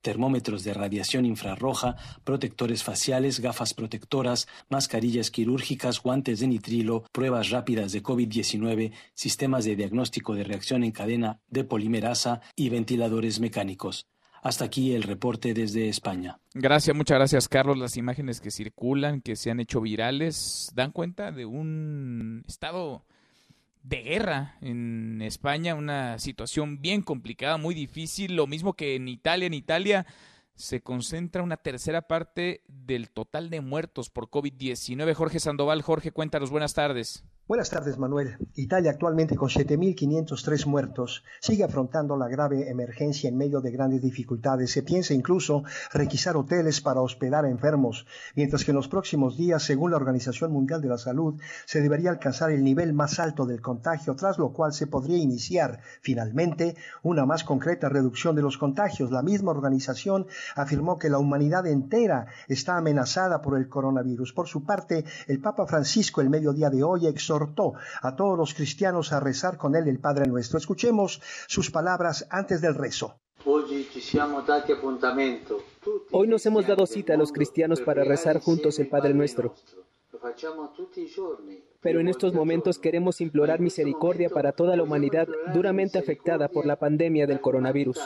Speaker 47: termómetros de radiación infrarroja, protectores faciales, gafas protectoras, mascarillas quirúrgicas, guantes de nitrilo, pruebas rápidas de COVID-19, sistemas de diagnóstico de reacción en cadena de polimerasa y ventiladores mecánicos. Hasta aquí el reporte desde España.
Speaker 3: Gracias, muchas gracias Carlos. Las imágenes que circulan, que se han hecho virales, dan cuenta de un estado de guerra en España, una situación bien complicada, muy difícil, lo mismo que en Italia. En Italia se concentra una tercera parte del total de muertos por COVID-19. Jorge Sandoval, Jorge, cuéntanos, buenas tardes.
Speaker 49: Buenas tardes, Manuel. Italia actualmente con 7.503 muertos sigue afrontando la grave emergencia en medio de grandes dificultades. Se piensa incluso requisar hoteles para hospedar a enfermos, mientras que en los próximos días, según la Organización Mundial de la Salud, se debería alcanzar el nivel más alto del contagio, tras lo cual se podría iniciar finalmente una más concreta reducción de los contagios. La misma organización afirmó que la humanidad entera está amenazada por el coronavirus. Por su parte, el Papa Francisco el mediodía de hoy exhortó a todos los cristianos a rezar con él el Padre Nuestro. Escuchemos sus palabras antes del rezo.
Speaker 46: Hoy nos hemos dado cita a los cristianos para rezar juntos el Padre Nuestro. Pero en estos momentos queremos implorar misericordia para toda la humanidad duramente afectada por la pandemia del coronavirus.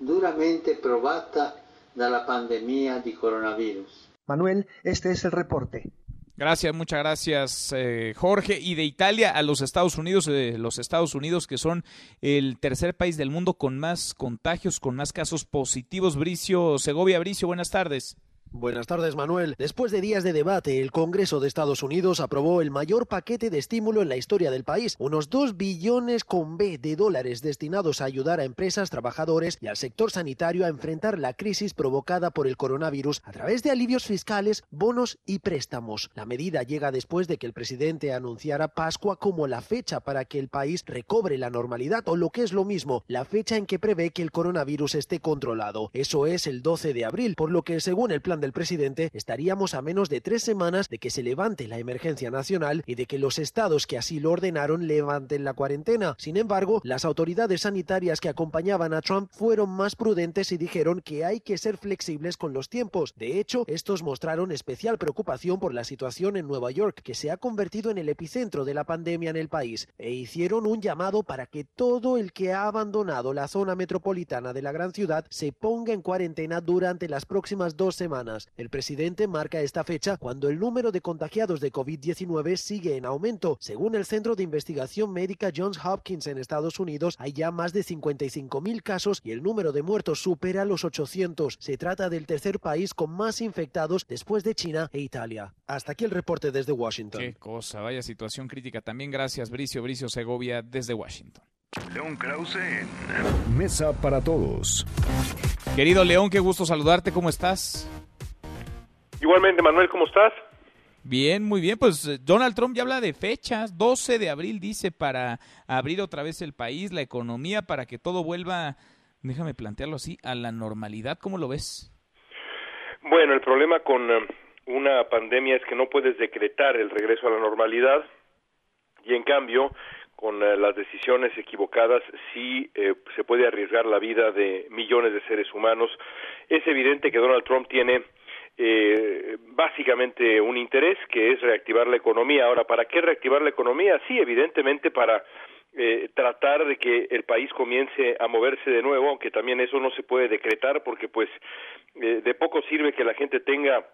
Speaker 49: Duramente probata la pandemia de coronavirus. Manuel, este es el reporte.
Speaker 3: Gracias, muchas gracias, eh, Jorge. Y de Italia a los Estados Unidos, eh, los Estados Unidos que son el tercer país del mundo con más contagios, con más casos positivos. Bricio Segovia, Bricio, buenas tardes.
Speaker 50: Buenas tardes, Manuel. Después de días de debate, el Congreso de Estados Unidos aprobó el mayor paquete de estímulo en la historia del país, unos 2 billones con B de dólares destinados a ayudar a empresas, trabajadores y al sector sanitario a enfrentar la crisis provocada por el coronavirus a través de alivios fiscales, bonos y préstamos. La medida llega después de que el presidente anunciara Pascua como la fecha para que el país recobre la normalidad o lo que es lo mismo, la fecha en que prevé que el coronavirus esté controlado. Eso es el 12 de abril, por lo que según el plan eslogan del presidente, estaríamos a menos de tres semanas de que se levante la emergencia nacional y de que los estados que así lo ordenaron levanten la cuarentena. Sin embargo, las autoridades sanitarias que acompañaban a Trump fueron más prudentes y dijeron que hay que ser flexibles con los tiempos. De hecho, estos mostraron especial preocupación por la situación en Nueva York, que se ha convertido en el epicentro de la pandemia en el país, e hicieron un llamado para que todo el que ha abandonado la zona metropolitana de la gran ciudad se ponga en cuarentena durante las próximas dos semanas. El presidente marca esta fecha cuando el número de contagiados de COVID-19 sigue en aumento. Según el Centro de Investigación Médica Johns Hopkins en Estados Unidos, hay ya más de 55 mil casos y el número de muertos supera los 800. Se trata del tercer país con más infectados después de China e Italia. Hasta aquí el reporte desde Washington.
Speaker 3: Qué cosa, vaya situación crítica. También gracias, Bricio, Bricio Segovia, desde Washington.
Speaker 30: León Krause en Mesa para Todos.
Speaker 3: Querido León, qué gusto saludarte, ¿cómo estás?
Speaker 51: Igualmente, Manuel, ¿cómo estás?
Speaker 3: Bien, muy bien. Pues eh, Donald Trump ya habla de fechas. 12 de abril dice para abrir otra vez el país, la economía, para que todo vuelva, déjame plantearlo así, a la normalidad. ¿Cómo lo ves?
Speaker 51: Bueno, el problema con eh, una pandemia es que no puedes decretar el regreso a la normalidad y en cambio con eh, las decisiones equivocadas sí se puede arriesgar la vida de millones de seres humanos. Es evidente que Donald Trump tiene eh, básicamente un interés que es reactivar la economía. Ahora, ¿para qué reactivar la economía? Sí, evidentemente para eh, tratar de que el país comience a moverse de nuevo, aunque también eso no se puede decretar porque pues eh, de poco sirve que la gente tenga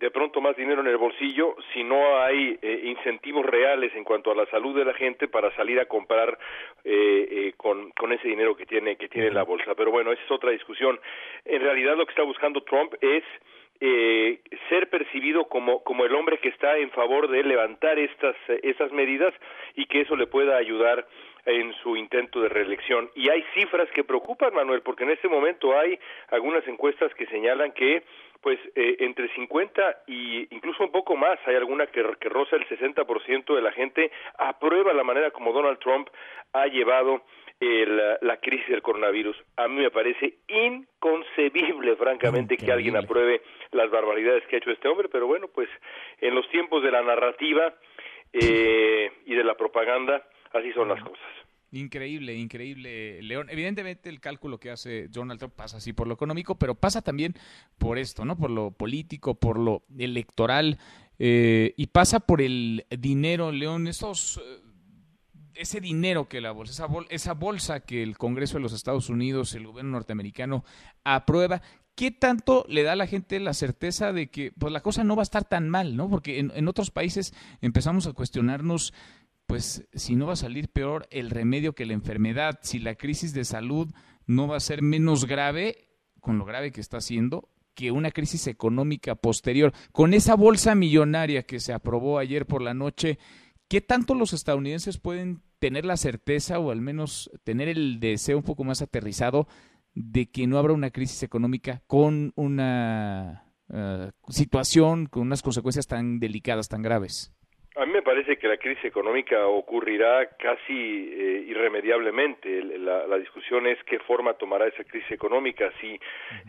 Speaker 51: de pronto más dinero en el bolsillo si no hay eh, incentivos reales en cuanto a la salud de la gente para salir a comprar eh, eh, con, con ese dinero que tiene que tiene la bolsa pero bueno esa es otra discusión en realidad lo que está buscando Trump es eh, ser percibido como, como el hombre que está en favor de levantar estas, estas medidas y que eso le pueda ayudar en su intento de reelección. Y hay cifras que preocupan, Manuel, porque en este momento hay algunas encuestas que señalan que pues eh, entre 50 y incluso un poco más, hay alguna que, que roza el 60% de la gente aprueba la manera como Donald Trump ha llevado el, la crisis del coronavirus. A mí me parece inconcebible, francamente, que alguien apruebe las barbaridades que ha hecho este hombre, pero bueno, pues en los tiempos de la narrativa eh, y de la propaganda, así son las cosas.
Speaker 3: Increíble, increíble, León. Evidentemente el cálculo que hace Donald Trump pasa así por lo económico, pero pasa también por esto, ¿no? Por lo político, por lo electoral eh, y pasa por el dinero, León. Esos eh, ese dinero que la bolsa, esa, esa bolsa que el Congreso de los Estados Unidos, el gobierno norteamericano aprueba, ¿qué tanto le da a la gente la certeza de que pues la cosa no va a estar tan mal, ¿no? Porque en, en, otros países empezamos a cuestionarnos, pues, si no va a salir peor el remedio que la enfermedad, si la crisis de salud no va a ser menos grave, con lo grave que está siendo, que una crisis económica posterior. Con esa bolsa millonaria que se aprobó ayer por la noche, ¿qué tanto los estadounidenses pueden tener la certeza o al menos tener el deseo un poco más aterrizado de que no habrá una crisis económica con una uh, situación, con unas consecuencias tan delicadas, tan graves?
Speaker 51: A mí me parece que la crisis económica ocurrirá casi eh, irremediablemente. La, la, discusión es qué forma tomará esa crisis económica. Si,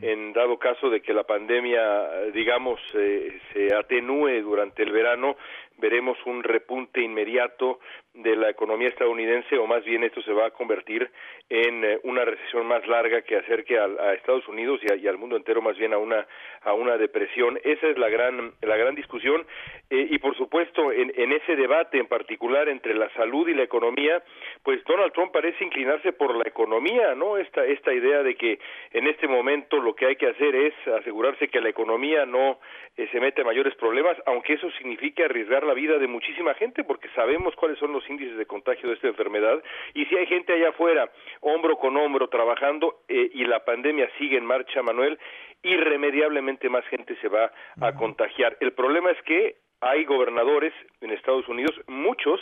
Speaker 51: en dado caso de que la pandemia, digamos, eh, se atenúe durante el verano, veremos un repunte inmediato de la economía estadounidense o más bien esto se va a convertir en eh, una recesión más larga que acerque a, a Estados Unidos y, al mundo entero más bien a una a una depresión. Esa es la gran la gran discusión. Eh, y por supuesto en, en ese debate en particular entre la salud y la economía pues Donald Trump parece inclinarse por la economía no esta esta idea de que en este momento lo que hay que hacer es asegurarse que la economía no eh, se mete a mayores problemas aunque eso signifique arriesgar la vida de muchísima gente porque sabemos cuáles son los índices de contagio de esta enfermedad y si hay gente allá afuera hombro con hombro trabajando eh, y la pandemia sigue en marcha, Manuel, irremediablemente más gente se va a contagiar. El problema es que hay gobernadores en Estados Unidos, muchos,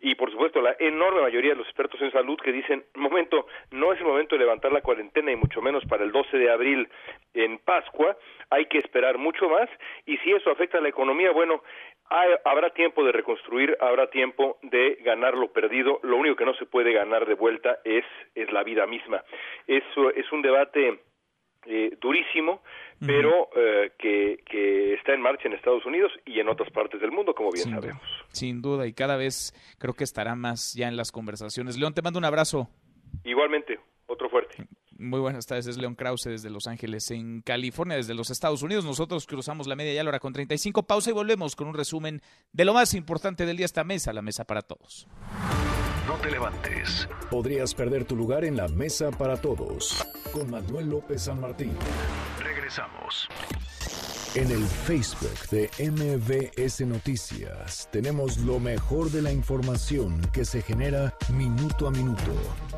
Speaker 51: y por supuesto la enorme mayoría de los expertos en salud que dicen, momento, no es el momento de levantar la cuarentena y mucho menos para el 12 de abril en Pascua, hay que esperar mucho más y si eso afecta a la economía, bueno, hay, habrá tiempo de reconstruir, habrá tiempo de ganar lo perdido, lo único que no se puede ganar de vuelta es, es la vida misma. Eso es un debate eh, durísimo, pero eh, que, que está en marcha en Estados Unidos y en otras partes del mundo, como bien sabemos.
Speaker 3: sin duda, y cada vez creo que estará más ya en las conversaciones. León, te mando un abrazo.
Speaker 51: Igualmente, otro fuerte.
Speaker 3: Muy buenas tardes, es León Krause desde Los Ángeles, en California, desde los Estados Unidos. Nosotros cruzamos la media ya la hora con 35. Pausa y volvemos con un resumen de lo más importante del día esta mesa, la mesa para todos.
Speaker 30: No te levantes. Podrías perder tu lugar en la mesa para todos. Con Manuel López San Martín. Regresamos. En el Facebook de MBS Noticias tenemos lo mejor de la información que se genera minuto a minuto.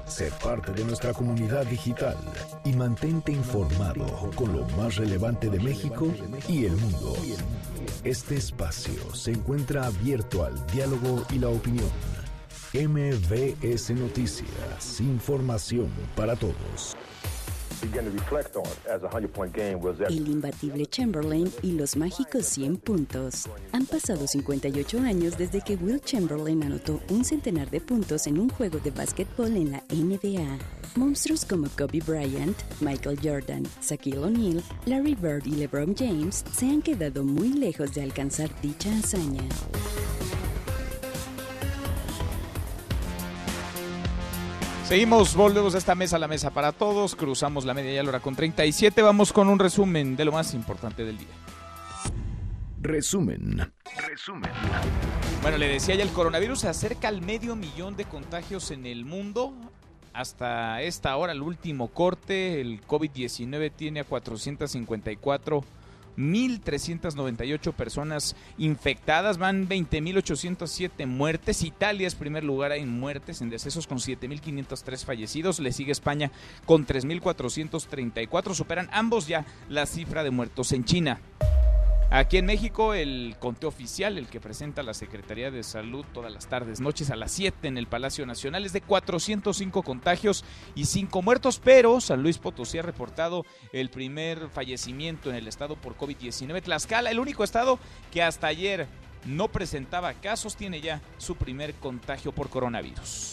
Speaker 30: Sé parte de nuestra comunidad digital y mantente informado con lo más relevante de México y el mundo. Este espacio se encuentra abierto al diálogo y la opinión. MBS Noticias, información para todos.
Speaker 52: El imbatible Chamberlain y los mágicos 100 puntos. Han pasado 58 años desde que Will Chamberlain anotó un centenar de puntos en un juego de básquetbol en la NBA. Monstruos como Kobe Bryant, Michael Jordan, Shaquille O'Neal, Larry Bird y LeBron James se han quedado muy lejos de alcanzar dicha hazaña.
Speaker 3: Seguimos, volvemos a esta mesa, la mesa para todos, cruzamos la media y la hora con 37, vamos con un resumen de lo más importante del día.
Speaker 30: Resumen. Resumen.
Speaker 3: Bueno, le decía ya, el coronavirus se acerca al medio millón de contagios en el mundo. Hasta esta hora, el último corte, el COVID-19 tiene a 454 1.398 personas infectadas, van 20.807 muertes. Italia es primer lugar en muertes, en decesos con 7.503 fallecidos. Le sigue España con 3.434. Superan ambos ya la cifra de muertos en China. Aquí en México, el conteo oficial, el que presenta la Secretaría de Salud todas las tardes, noches a las 7 en el Palacio Nacional, es de 405 contagios y 5 muertos, pero San Luis Potosí ha reportado el primer fallecimiento en el estado por COVID-19. Tlaxcala, el único estado que hasta ayer no presentaba casos, tiene ya su primer contagio por coronavirus.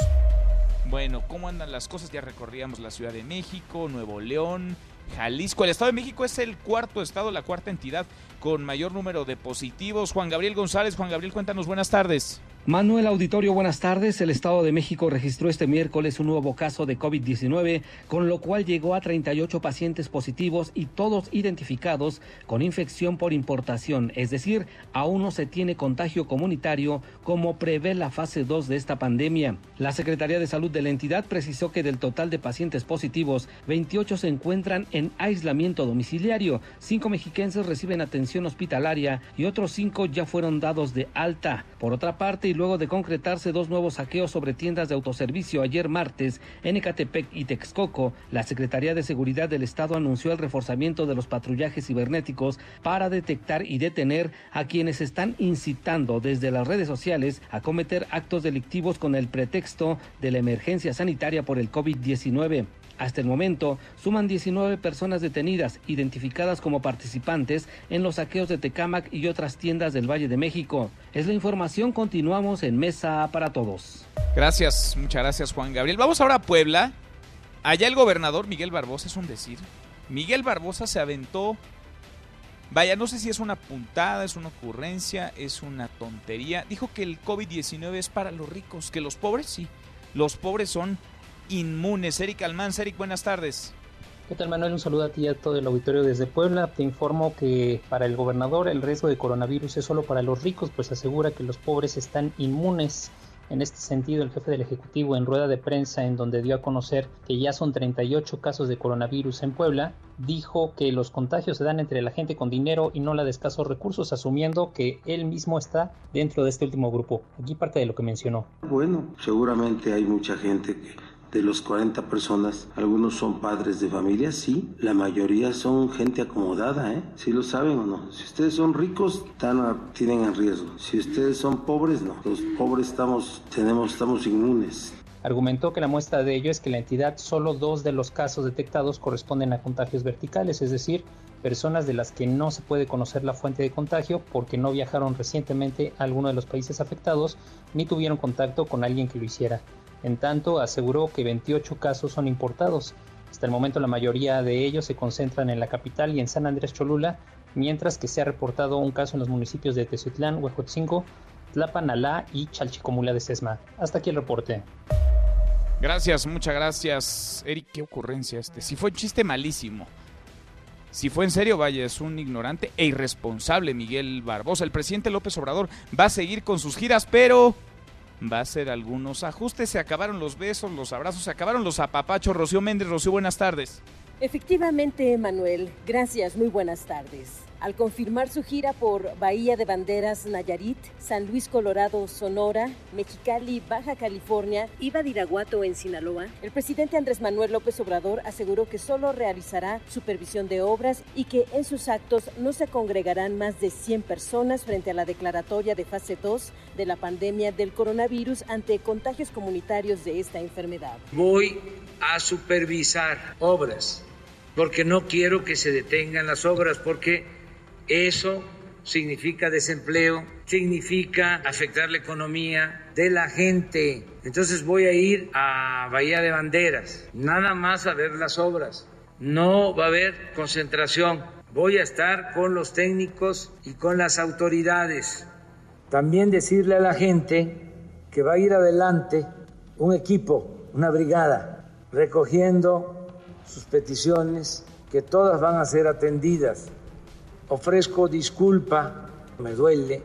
Speaker 3: Bueno, ¿cómo andan las cosas? Ya recorríamos la Ciudad de México, Nuevo León, Jalisco. El Estado de México es el cuarto estado, la cuarta entidad con mayor número de positivos. Juan Gabriel González, Juan Gabriel, cuéntanos, buenas tardes.
Speaker 53: Manuel Auditorio, buenas tardes. El Estado de México registró este miércoles un nuevo caso de COVID-19, con lo cual llegó a 38 pacientes positivos y todos identificados con infección por importación, es decir, aún no se tiene contagio comunitario como prevé la fase 2 de esta pandemia. La Secretaría de Salud de la entidad precisó que del total de pacientes positivos, 28 se encuentran en aislamiento domiciliario, 5 mexiquenses reciben atención hospitalaria y otros 5 ya fueron dados de alta. Por otra parte, luego de concretarse dos nuevos saqueos sobre tiendas de autoservicio ayer martes en Ecatepec y Texcoco, la Secretaría de Seguridad del Estado anunció el reforzamiento de los patrullajes cibernéticos para detectar y detener a quienes están incitando desde las redes sociales a cometer actos delictivos con el pretexto de la emergencia sanitaria por el COVID-19. Hasta el momento, suman 19 personas detenidas, identificadas como participantes en los saqueos de Tecámac y otras tiendas del Valle de México. Es la información, continuamos en Mesa para Todos.
Speaker 3: Gracias, muchas gracias Juan Gabriel. Vamos ahora a Puebla. Allá el gobernador Miguel Barbosa, es un decir. Miguel Barbosa se aventó Vaya, no sé si es una puntada, es una ocurrencia, es una tontería. Dijo que el COVID-19 es para los ricos, que los pobres sí. Los pobres son inmunes. Eric Almanz, Eric, buenas tardes.
Speaker 54: ¿Qué tal Manuel? Un saludo a ti y a todo el auditorio desde Puebla. Te informo que para el gobernador el riesgo de coronavirus es solo para los ricos, pues asegura que los pobres están inmunes. En este sentido, el jefe del Ejecutivo en rueda de prensa en donde dio a conocer que ya son 38 casos de coronavirus en Puebla, dijo que los contagios se dan entre la gente con dinero y no la de escasos recursos, asumiendo que él mismo está dentro de este último grupo. Aquí parte de lo que mencionó.
Speaker 55: Bueno, seguramente hay mucha gente que de los 40 personas, algunos son padres de familia, sí, la mayoría son gente acomodada, ¿eh? Si lo saben o no. Si ustedes son ricos, están, tienen en riesgo. Si ustedes son pobres, no. Los pobres estamos, tenemos, estamos inmunes.
Speaker 54: Argumentó que la muestra de ello es que la entidad solo dos de los casos detectados corresponden a contagios verticales, es decir, personas de las que no se puede conocer la fuente de contagio porque no viajaron recientemente a alguno de los países afectados ni tuvieron contacto con alguien que lo hiciera. En tanto, aseguró que 28 casos son importados. Hasta el momento la mayoría de ellos se concentran en la capital y en San Andrés Cholula, mientras que se ha reportado un caso en los municipios de Tezuitlán, Huejotzinco, Tlapanalá y Chalchicomula de Sesma. Hasta aquí el reporte.
Speaker 3: Gracias, muchas gracias. Eric, qué ocurrencia este. Si fue un chiste malísimo. Si fue en serio, vaya, es un ignorante e irresponsable Miguel Barbosa. El presidente López Obrador va a seguir con sus giras, pero va a hacer algunos ajustes. Se acabaron los besos, los abrazos, se acabaron los apapachos. Rocío Méndez, Rocío, buenas tardes.
Speaker 56: Efectivamente, Manuel. Gracias, muy buenas tardes. Al confirmar su gira por Bahía de Banderas, Nayarit, San Luis Colorado, Sonora, Mexicali, Baja California y Badiraguato en Sinaloa, el presidente Andrés Manuel López Obrador aseguró que solo realizará supervisión de obras y que en sus actos no se congregarán más de 100 personas frente a la declaratoria de fase 2 de la pandemia del coronavirus ante contagios comunitarios de esta enfermedad.
Speaker 6: Voy a supervisar obras porque no quiero que se detengan las obras porque eso significa desempleo, significa afectar la economía de la gente. Entonces voy a ir a Bahía de Banderas, nada más a ver las obras. No va a haber concentración. Voy a estar con los técnicos y con las autoridades. También decirle a la gente que va a ir adelante un equipo, una brigada, recogiendo sus peticiones, que todas van a ser atendidas ofrezco disculpa, me duele,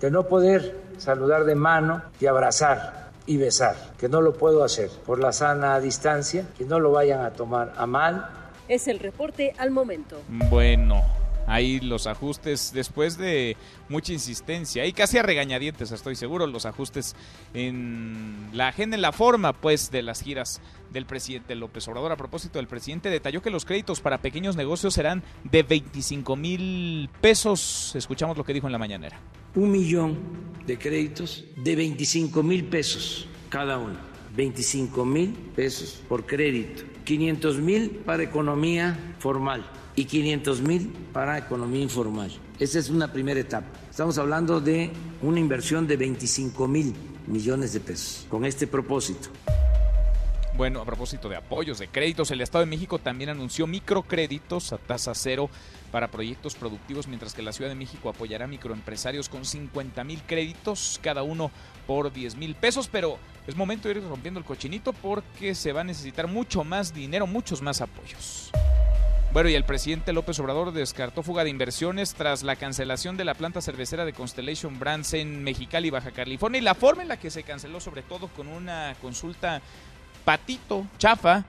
Speaker 6: de no poder saludar de mano y abrazar y besar, que no lo puedo hacer por la sana distancia, que no lo vayan a tomar a mal.
Speaker 56: Es el reporte al momento.
Speaker 3: Bueno, ahí los ajustes después de mucha insistencia y casi a regañadientes, estoy seguro, los ajustes en la agenda, en la forma pues de las giras del presidente López Obrador. A propósito, el presidente detalló que los créditos para pequeños negocios serán de 25 mil pesos. Escuchamos lo que dijo en la mañanera.
Speaker 6: Un millón de créditos de 25 mil pesos cada uno. 25 mil pesos por crédito. 500 mil para economía formal y 500 mil para economía informal. Esa es una primera etapa. Estamos hablando de una inversión de 25 mil millones de pesos con este propósito.
Speaker 3: Bueno, a propósito de apoyos, de créditos, el Estado de México también anunció microcréditos a tasa cero para proyectos productivos, mientras que la Ciudad de México apoyará microempresarios con 50 mil créditos, cada uno por 10 mil pesos, pero es momento de ir rompiendo el cochinito porque se va a necesitar mucho más dinero, muchos más apoyos. Bueno, y el presidente López Obrador descartó fuga de inversiones tras la cancelación de la planta cervecera de Constellation Brands en Mexicali, Baja California, y la forma en la que se canceló, sobre todo con una consulta patito, chafa,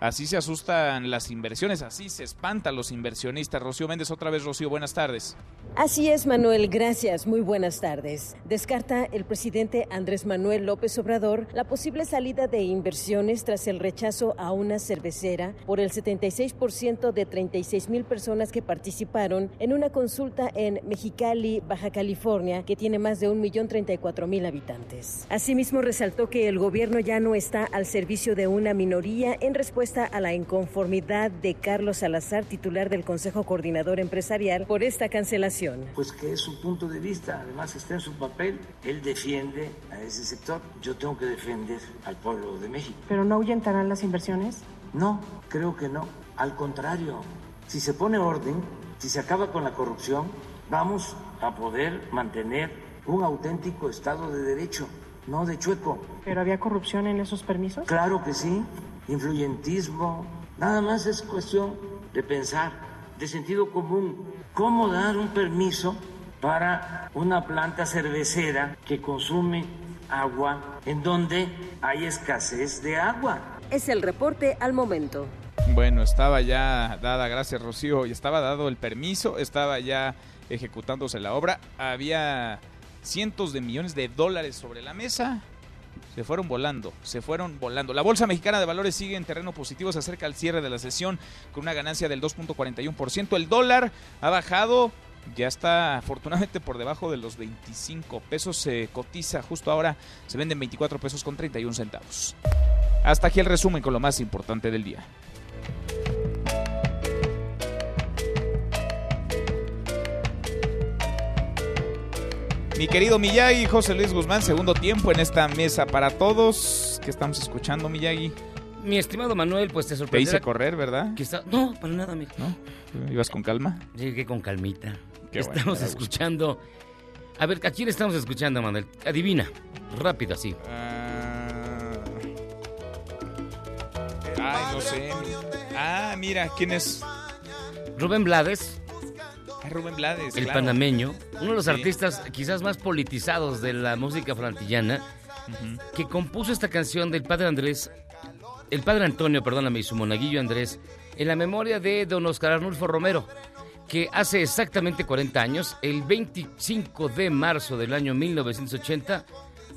Speaker 3: Así se asustan las inversiones, así se espantan los inversionistas. Rocío Méndez, otra vez, Rocío, buenas tardes.
Speaker 56: Así es, Manuel, gracias, muy buenas tardes. Descarta el presidente Andrés Manuel López Obrador la posible salida de inversiones tras el rechazo a una cervecera por el 76% de 36 mil personas que participaron en una consulta en Mexicali, Baja California, que tiene más de 1.034.000 habitantes. Asimismo, resaltó que el gobierno ya no está al servicio de una minoría en respuesta a la inconformidad de Carlos Salazar, titular del Consejo Coordinador Empresarial, por esta cancelación.
Speaker 6: Pues que es su punto de vista, además está en su papel, él defiende a ese sector, yo tengo que defender al pueblo de México.
Speaker 56: ¿Pero no ahuyentarán las inversiones?
Speaker 6: No, creo que no, al contrario, si se pone orden, si se acaba con la corrupción, vamos a poder mantener un auténtico Estado de Derecho, no de chueco.
Speaker 56: ¿Pero había corrupción en esos permisos?
Speaker 6: Claro que sí, influyentismo, nada más es cuestión de pensar, de sentido común, cómo dar un permiso para una planta cervecera que consume agua en donde hay escasez de agua.
Speaker 56: Es el reporte al momento.
Speaker 3: Bueno, estaba ya dada, gracias Rocío, y estaba dado el permiso, estaba ya ejecutándose la obra, había cientos de millones de dólares sobre la mesa, se fueron volando, se fueron volando. La Bolsa Mexicana de Valores sigue en terreno positivo, se acerca al cierre de la sesión con una ganancia del 2.41%. El dólar ha bajado, ya está afortunadamente por debajo de los 25 pesos, se cotiza justo ahora, se venden 24 pesos con 31 centavos. Hasta aquí el resumen con lo más importante del día. Mi querido Miyagi, José Luis Guzmán, segundo tiempo en esta mesa para todos. ¿Qué estamos escuchando, Miyagi?
Speaker 13: mi estimado Manuel, pues te
Speaker 3: Te
Speaker 13: sorprenderá.
Speaker 3: hice correr, ¿verdad?
Speaker 13: que está- No, para nada, amigo.
Speaker 3: ¿No? ¿Ibas con calma?
Speaker 13: Llegué con calmita.
Speaker 3: Qué
Speaker 13: estamos escuchando. A ver, ¿a quién estamos escuchando, Manuel? Adivina. Rápido, así.
Speaker 3: Ay, no sé. Ah, mira, ¿quién es?
Speaker 13: Rubén Blades,
Speaker 3: Ah, Rubén Blades.
Speaker 13: el
Speaker 3: claro.
Speaker 13: panameño, uno de los
Speaker 3: Sí.
Speaker 13: artistas quizás más politizados de la música frantillana, que compuso esta canción del padre Andrés, el padre Antonio, perdóname, y su monaguillo Andrés, en la memoria de don Oscar Arnulfo Romero, que hace exactamente 40 años, el 25 de marzo del año 1980,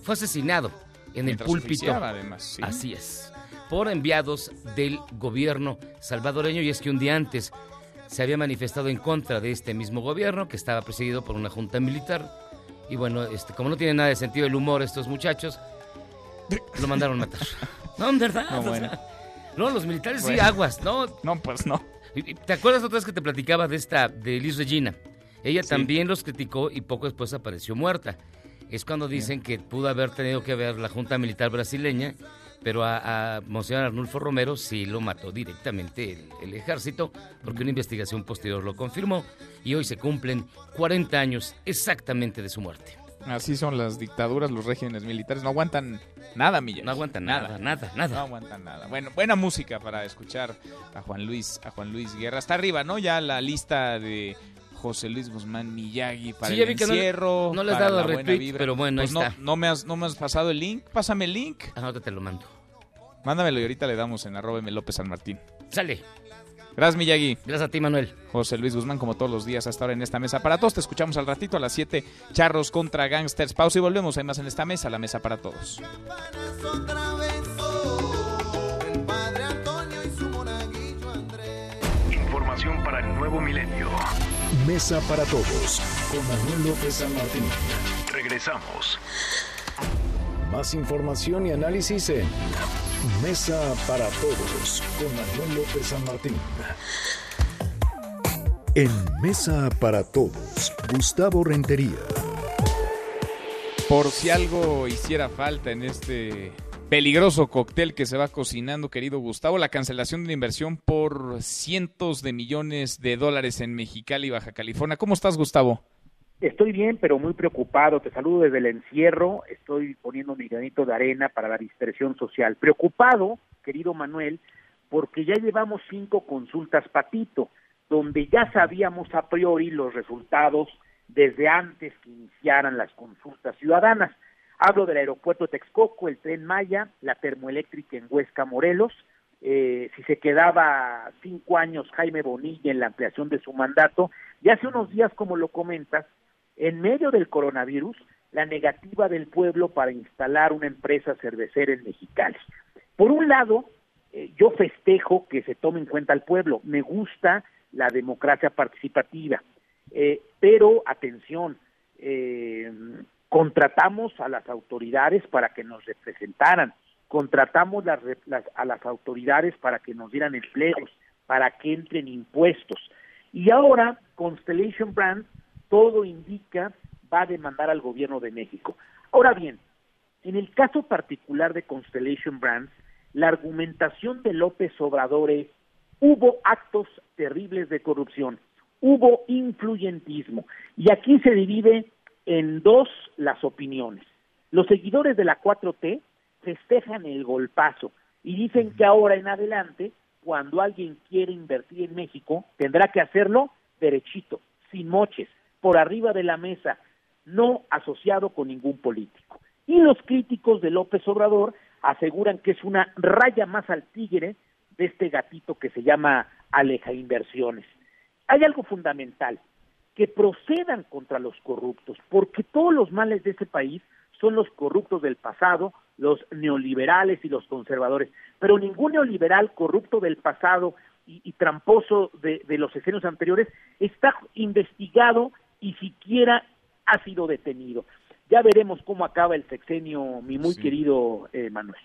Speaker 13: fue asesinado en el púlpito.
Speaker 3: además, sí.
Speaker 13: Así es, por enviados del gobierno salvadoreño, y es que un día antes se había manifestado en contra de este mismo gobierno, que estaba presidido por una junta militar. Y bueno, este, como no tiene nada de sentido el humor estos muchachos, lo mandaron matar. No, en verdad.
Speaker 3: No,
Speaker 13: o sea,
Speaker 3: bueno.
Speaker 13: no, los militares sí
Speaker 3: Bueno.
Speaker 13: aguas, ¿no?
Speaker 3: No, pues no.
Speaker 13: ¿Te acuerdas otra vez que te platicaba de esta, de Liz Regina? Ella también los criticó y poco después apareció muerta. Es cuando dicen que pudo haber tenido que ver la Junta Militar brasileña, pero a, a Monseñor Arnulfo Romero sí lo mató directamente el, el ejército, porque una investigación posterior lo confirmó, y hoy se cumplen 40 años exactamente de su muerte.
Speaker 3: Así son las dictaduras, los regímenes militares. No aguantan nada, Milla.
Speaker 13: No aguantan nada, nada, nada.
Speaker 3: No aguantan nada. Bueno, buena música para escuchar a Juan Luis, a Juan Luis Guerra. Está arriba, ¿no? Ya la lista de José Luis Guzmán Miyagi para
Speaker 13: Sí,
Speaker 3: el
Speaker 13: que no le-
Speaker 3: encierro.
Speaker 13: no le has dado retweet, pero bueno, ahí
Speaker 3: Pues no,
Speaker 13: está.
Speaker 3: No me, has, no me has pasado el link. Pásame el link.
Speaker 13: Ahora te lo mando.
Speaker 3: Mándamelo y ahorita le damos en arroba M. López San Martín.
Speaker 13: Sale.
Speaker 3: Gracias, Miyagi.
Speaker 13: Gracias a ti, Manuel.
Speaker 3: José Luis Guzmán, como todos los días hasta ahora en esta mesa para todos. Te escuchamos al ratito a las 7. Charros contra Gangsters. Pausa y volvemos. Hay más en esta mesa, la mesa para todos.
Speaker 30: Información para el nuevo milenio. Mesa para todos con Manuel López San Martín. Regresamos. Más información y análisis en Mesa para todos con Manuel López San Martín. En Mesa para todos, Gustavo Rentería.
Speaker 3: Por si algo hiciera falta en este peligroso cóctel que se va cocinando, querido Gustavo, la cancelación de una inversión por cientos de millones de dólares en Mexicali, Baja California. ¿Cómo estás, Gustavo?
Speaker 23: Estoy bien, pero muy preocupado. Te saludo desde el encierro. Estoy poniendo mi granito de arena para la dispersión social. Preocupado, querido Manuel, porque ya llevamos cinco consultas patito, donde ya sabíamos a priori los resultados desde antes que iniciaran las consultas ciudadanas. Hablo del aeropuerto de Texcoco, el tren Maya, la termoeléctrica en Huesca, Morelos. Eh, si se quedaba cinco años Jaime Bonilla en la ampliación de su mandato, y hace unos días, como lo comentas, en medio del coronavirus, la negativa del pueblo para instalar una empresa cervecera en Mexicali. Por un lado, eh, yo festejo que se tome en cuenta al pueblo, me gusta la democracia participativa, eh, pero atención, eh, contratamos a las autoridades para que nos representaran, contratamos las, las- a las autoridades para que nos dieran empleos, para que entren impuestos. Y ahora Constellation Brands, todo indica, va a demandar al gobierno de México. Ahora bien, en el caso particular de Constellation Brands, la argumentación de López Obrador es, hubo actos terribles de corrupción, hubo influyentismo, y aquí se divide en dos las opiniones. Los seguidores de la 4T festejan el golpazo y dicen que ahora en adelante, cuando alguien quiere invertir en México, tendrá que hacerlo derechito, sin moches, por arriba de la mesa, no asociado con ningún político. Y los críticos de López Obrador aseguran que es una raya más al tigre de este gatito que se llama Aleja Inversiones. Hay algo fundamental, que procedan contra los corruptos, porque todos los males de ese país son los corruptos del pasado, los neoliberales y los conservadores, pero ningún neoliberal corrupto del pasado y, tramposo de, de los escenos anteriores está investigado y siquiera ha sido detenido. Ya veremos cómo acaba el sexenio, mi muy querido eh, Manuel.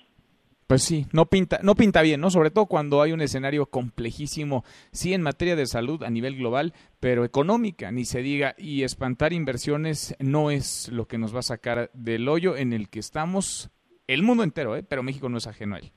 Speaker 3: Pues sí, no pinta, no pinta bien, ¿no? Sobre todo cuando hay un escenario complejísimo, sí en materia de salud a nivel global, pero económica, ni se diga, y espantar inversiones no es lo que nos va a sacar del hoyo en el que estamos el mundo entero, ¿eh? Pero México no es ajeno a él.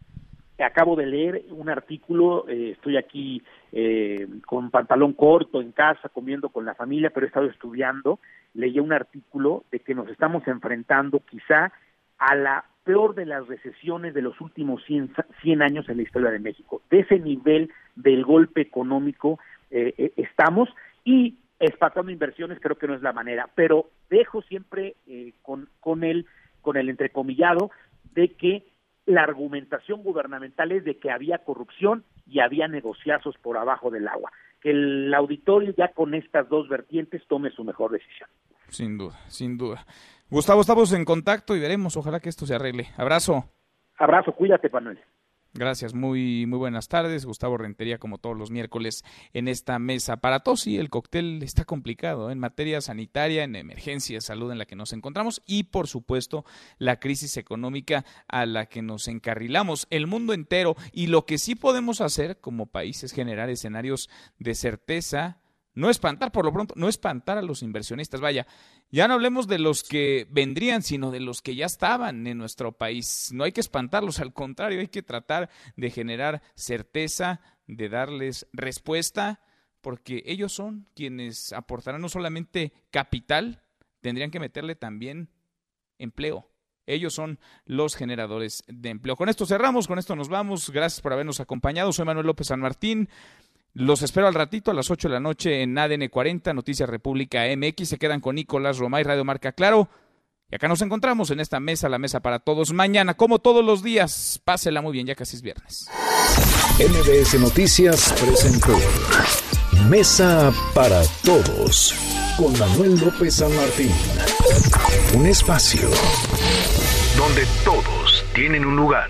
Speaker 23: Acabo de leer un artículo, eh, estoy aquí eh, con pantalón corto en casa, comiendo con la familia, pero he estado estudiando, leí un artículo de que nos estamos enfrentando quizá a la peor de las recesiones de los últimos 100, 100 años en la historia de México. De ese nivel del golpe económico eh, estamos y espatando inversiones creo que no es la manera, pero dejo siempre con, con, el, con el entrecomillado de que la argumentación gubernamental es de que había corrupción y había negociazos por abajo del agua. Que el auditorio ya con estas dos vertientes tome su mejor decisión.
Speaker 3: Sin duda, sin duda. Gustavo, estamos en contacto y veremos, ojalá que esto se arregle. Abrazo.
Speaker 23: Abrazo, cuídate, Manuel.
Speaker 3: Gracias, muy, muy buenas tardes. Gustavo Rentería, como todos los miércoles, en esta mesa. Para todos, sí, el cóctel está complicado ¿eh? en materia sanitaria, en emergencia de salud en la que nos encontramos y, por supuesto, la crisis económica a la que nos encarrilamos el mundo entero. Y lo que sí podemos hacer como país es generar escenarios de certeza, no espantar, por lo pronto, no espantar a los inversionistas. Vaya, ya no hablemos de los que vendrían, sino de los que ya estaban en nuestro país. No hay que espantarlos, al contrario, hay que tratar de generar certeza, de darles respuesta, porque ellos son quienes aportarán no solamente capital, tendrían que meterle también empleo. Ellos son los generadores de empleo. Con esto cerramos, con esto nos vamos. Gracias por habernos acompañado. Soy Manuel López San Martín. Los espero al ratito a las 8 de la noche en ADN 40, Noticias República MX. Se quedan con Nicolás Romay, Radio Marca Claro. Y acá nos encontramos en esta mesa, la mesa para todos. Mañana, como todos los días, pásela muy bien, ya casi es viernes.
Speaker 40: MBS Noticias presentó Mesa para Todos con Manuel López San Martín. Un espacio donde todos tienen un lugar.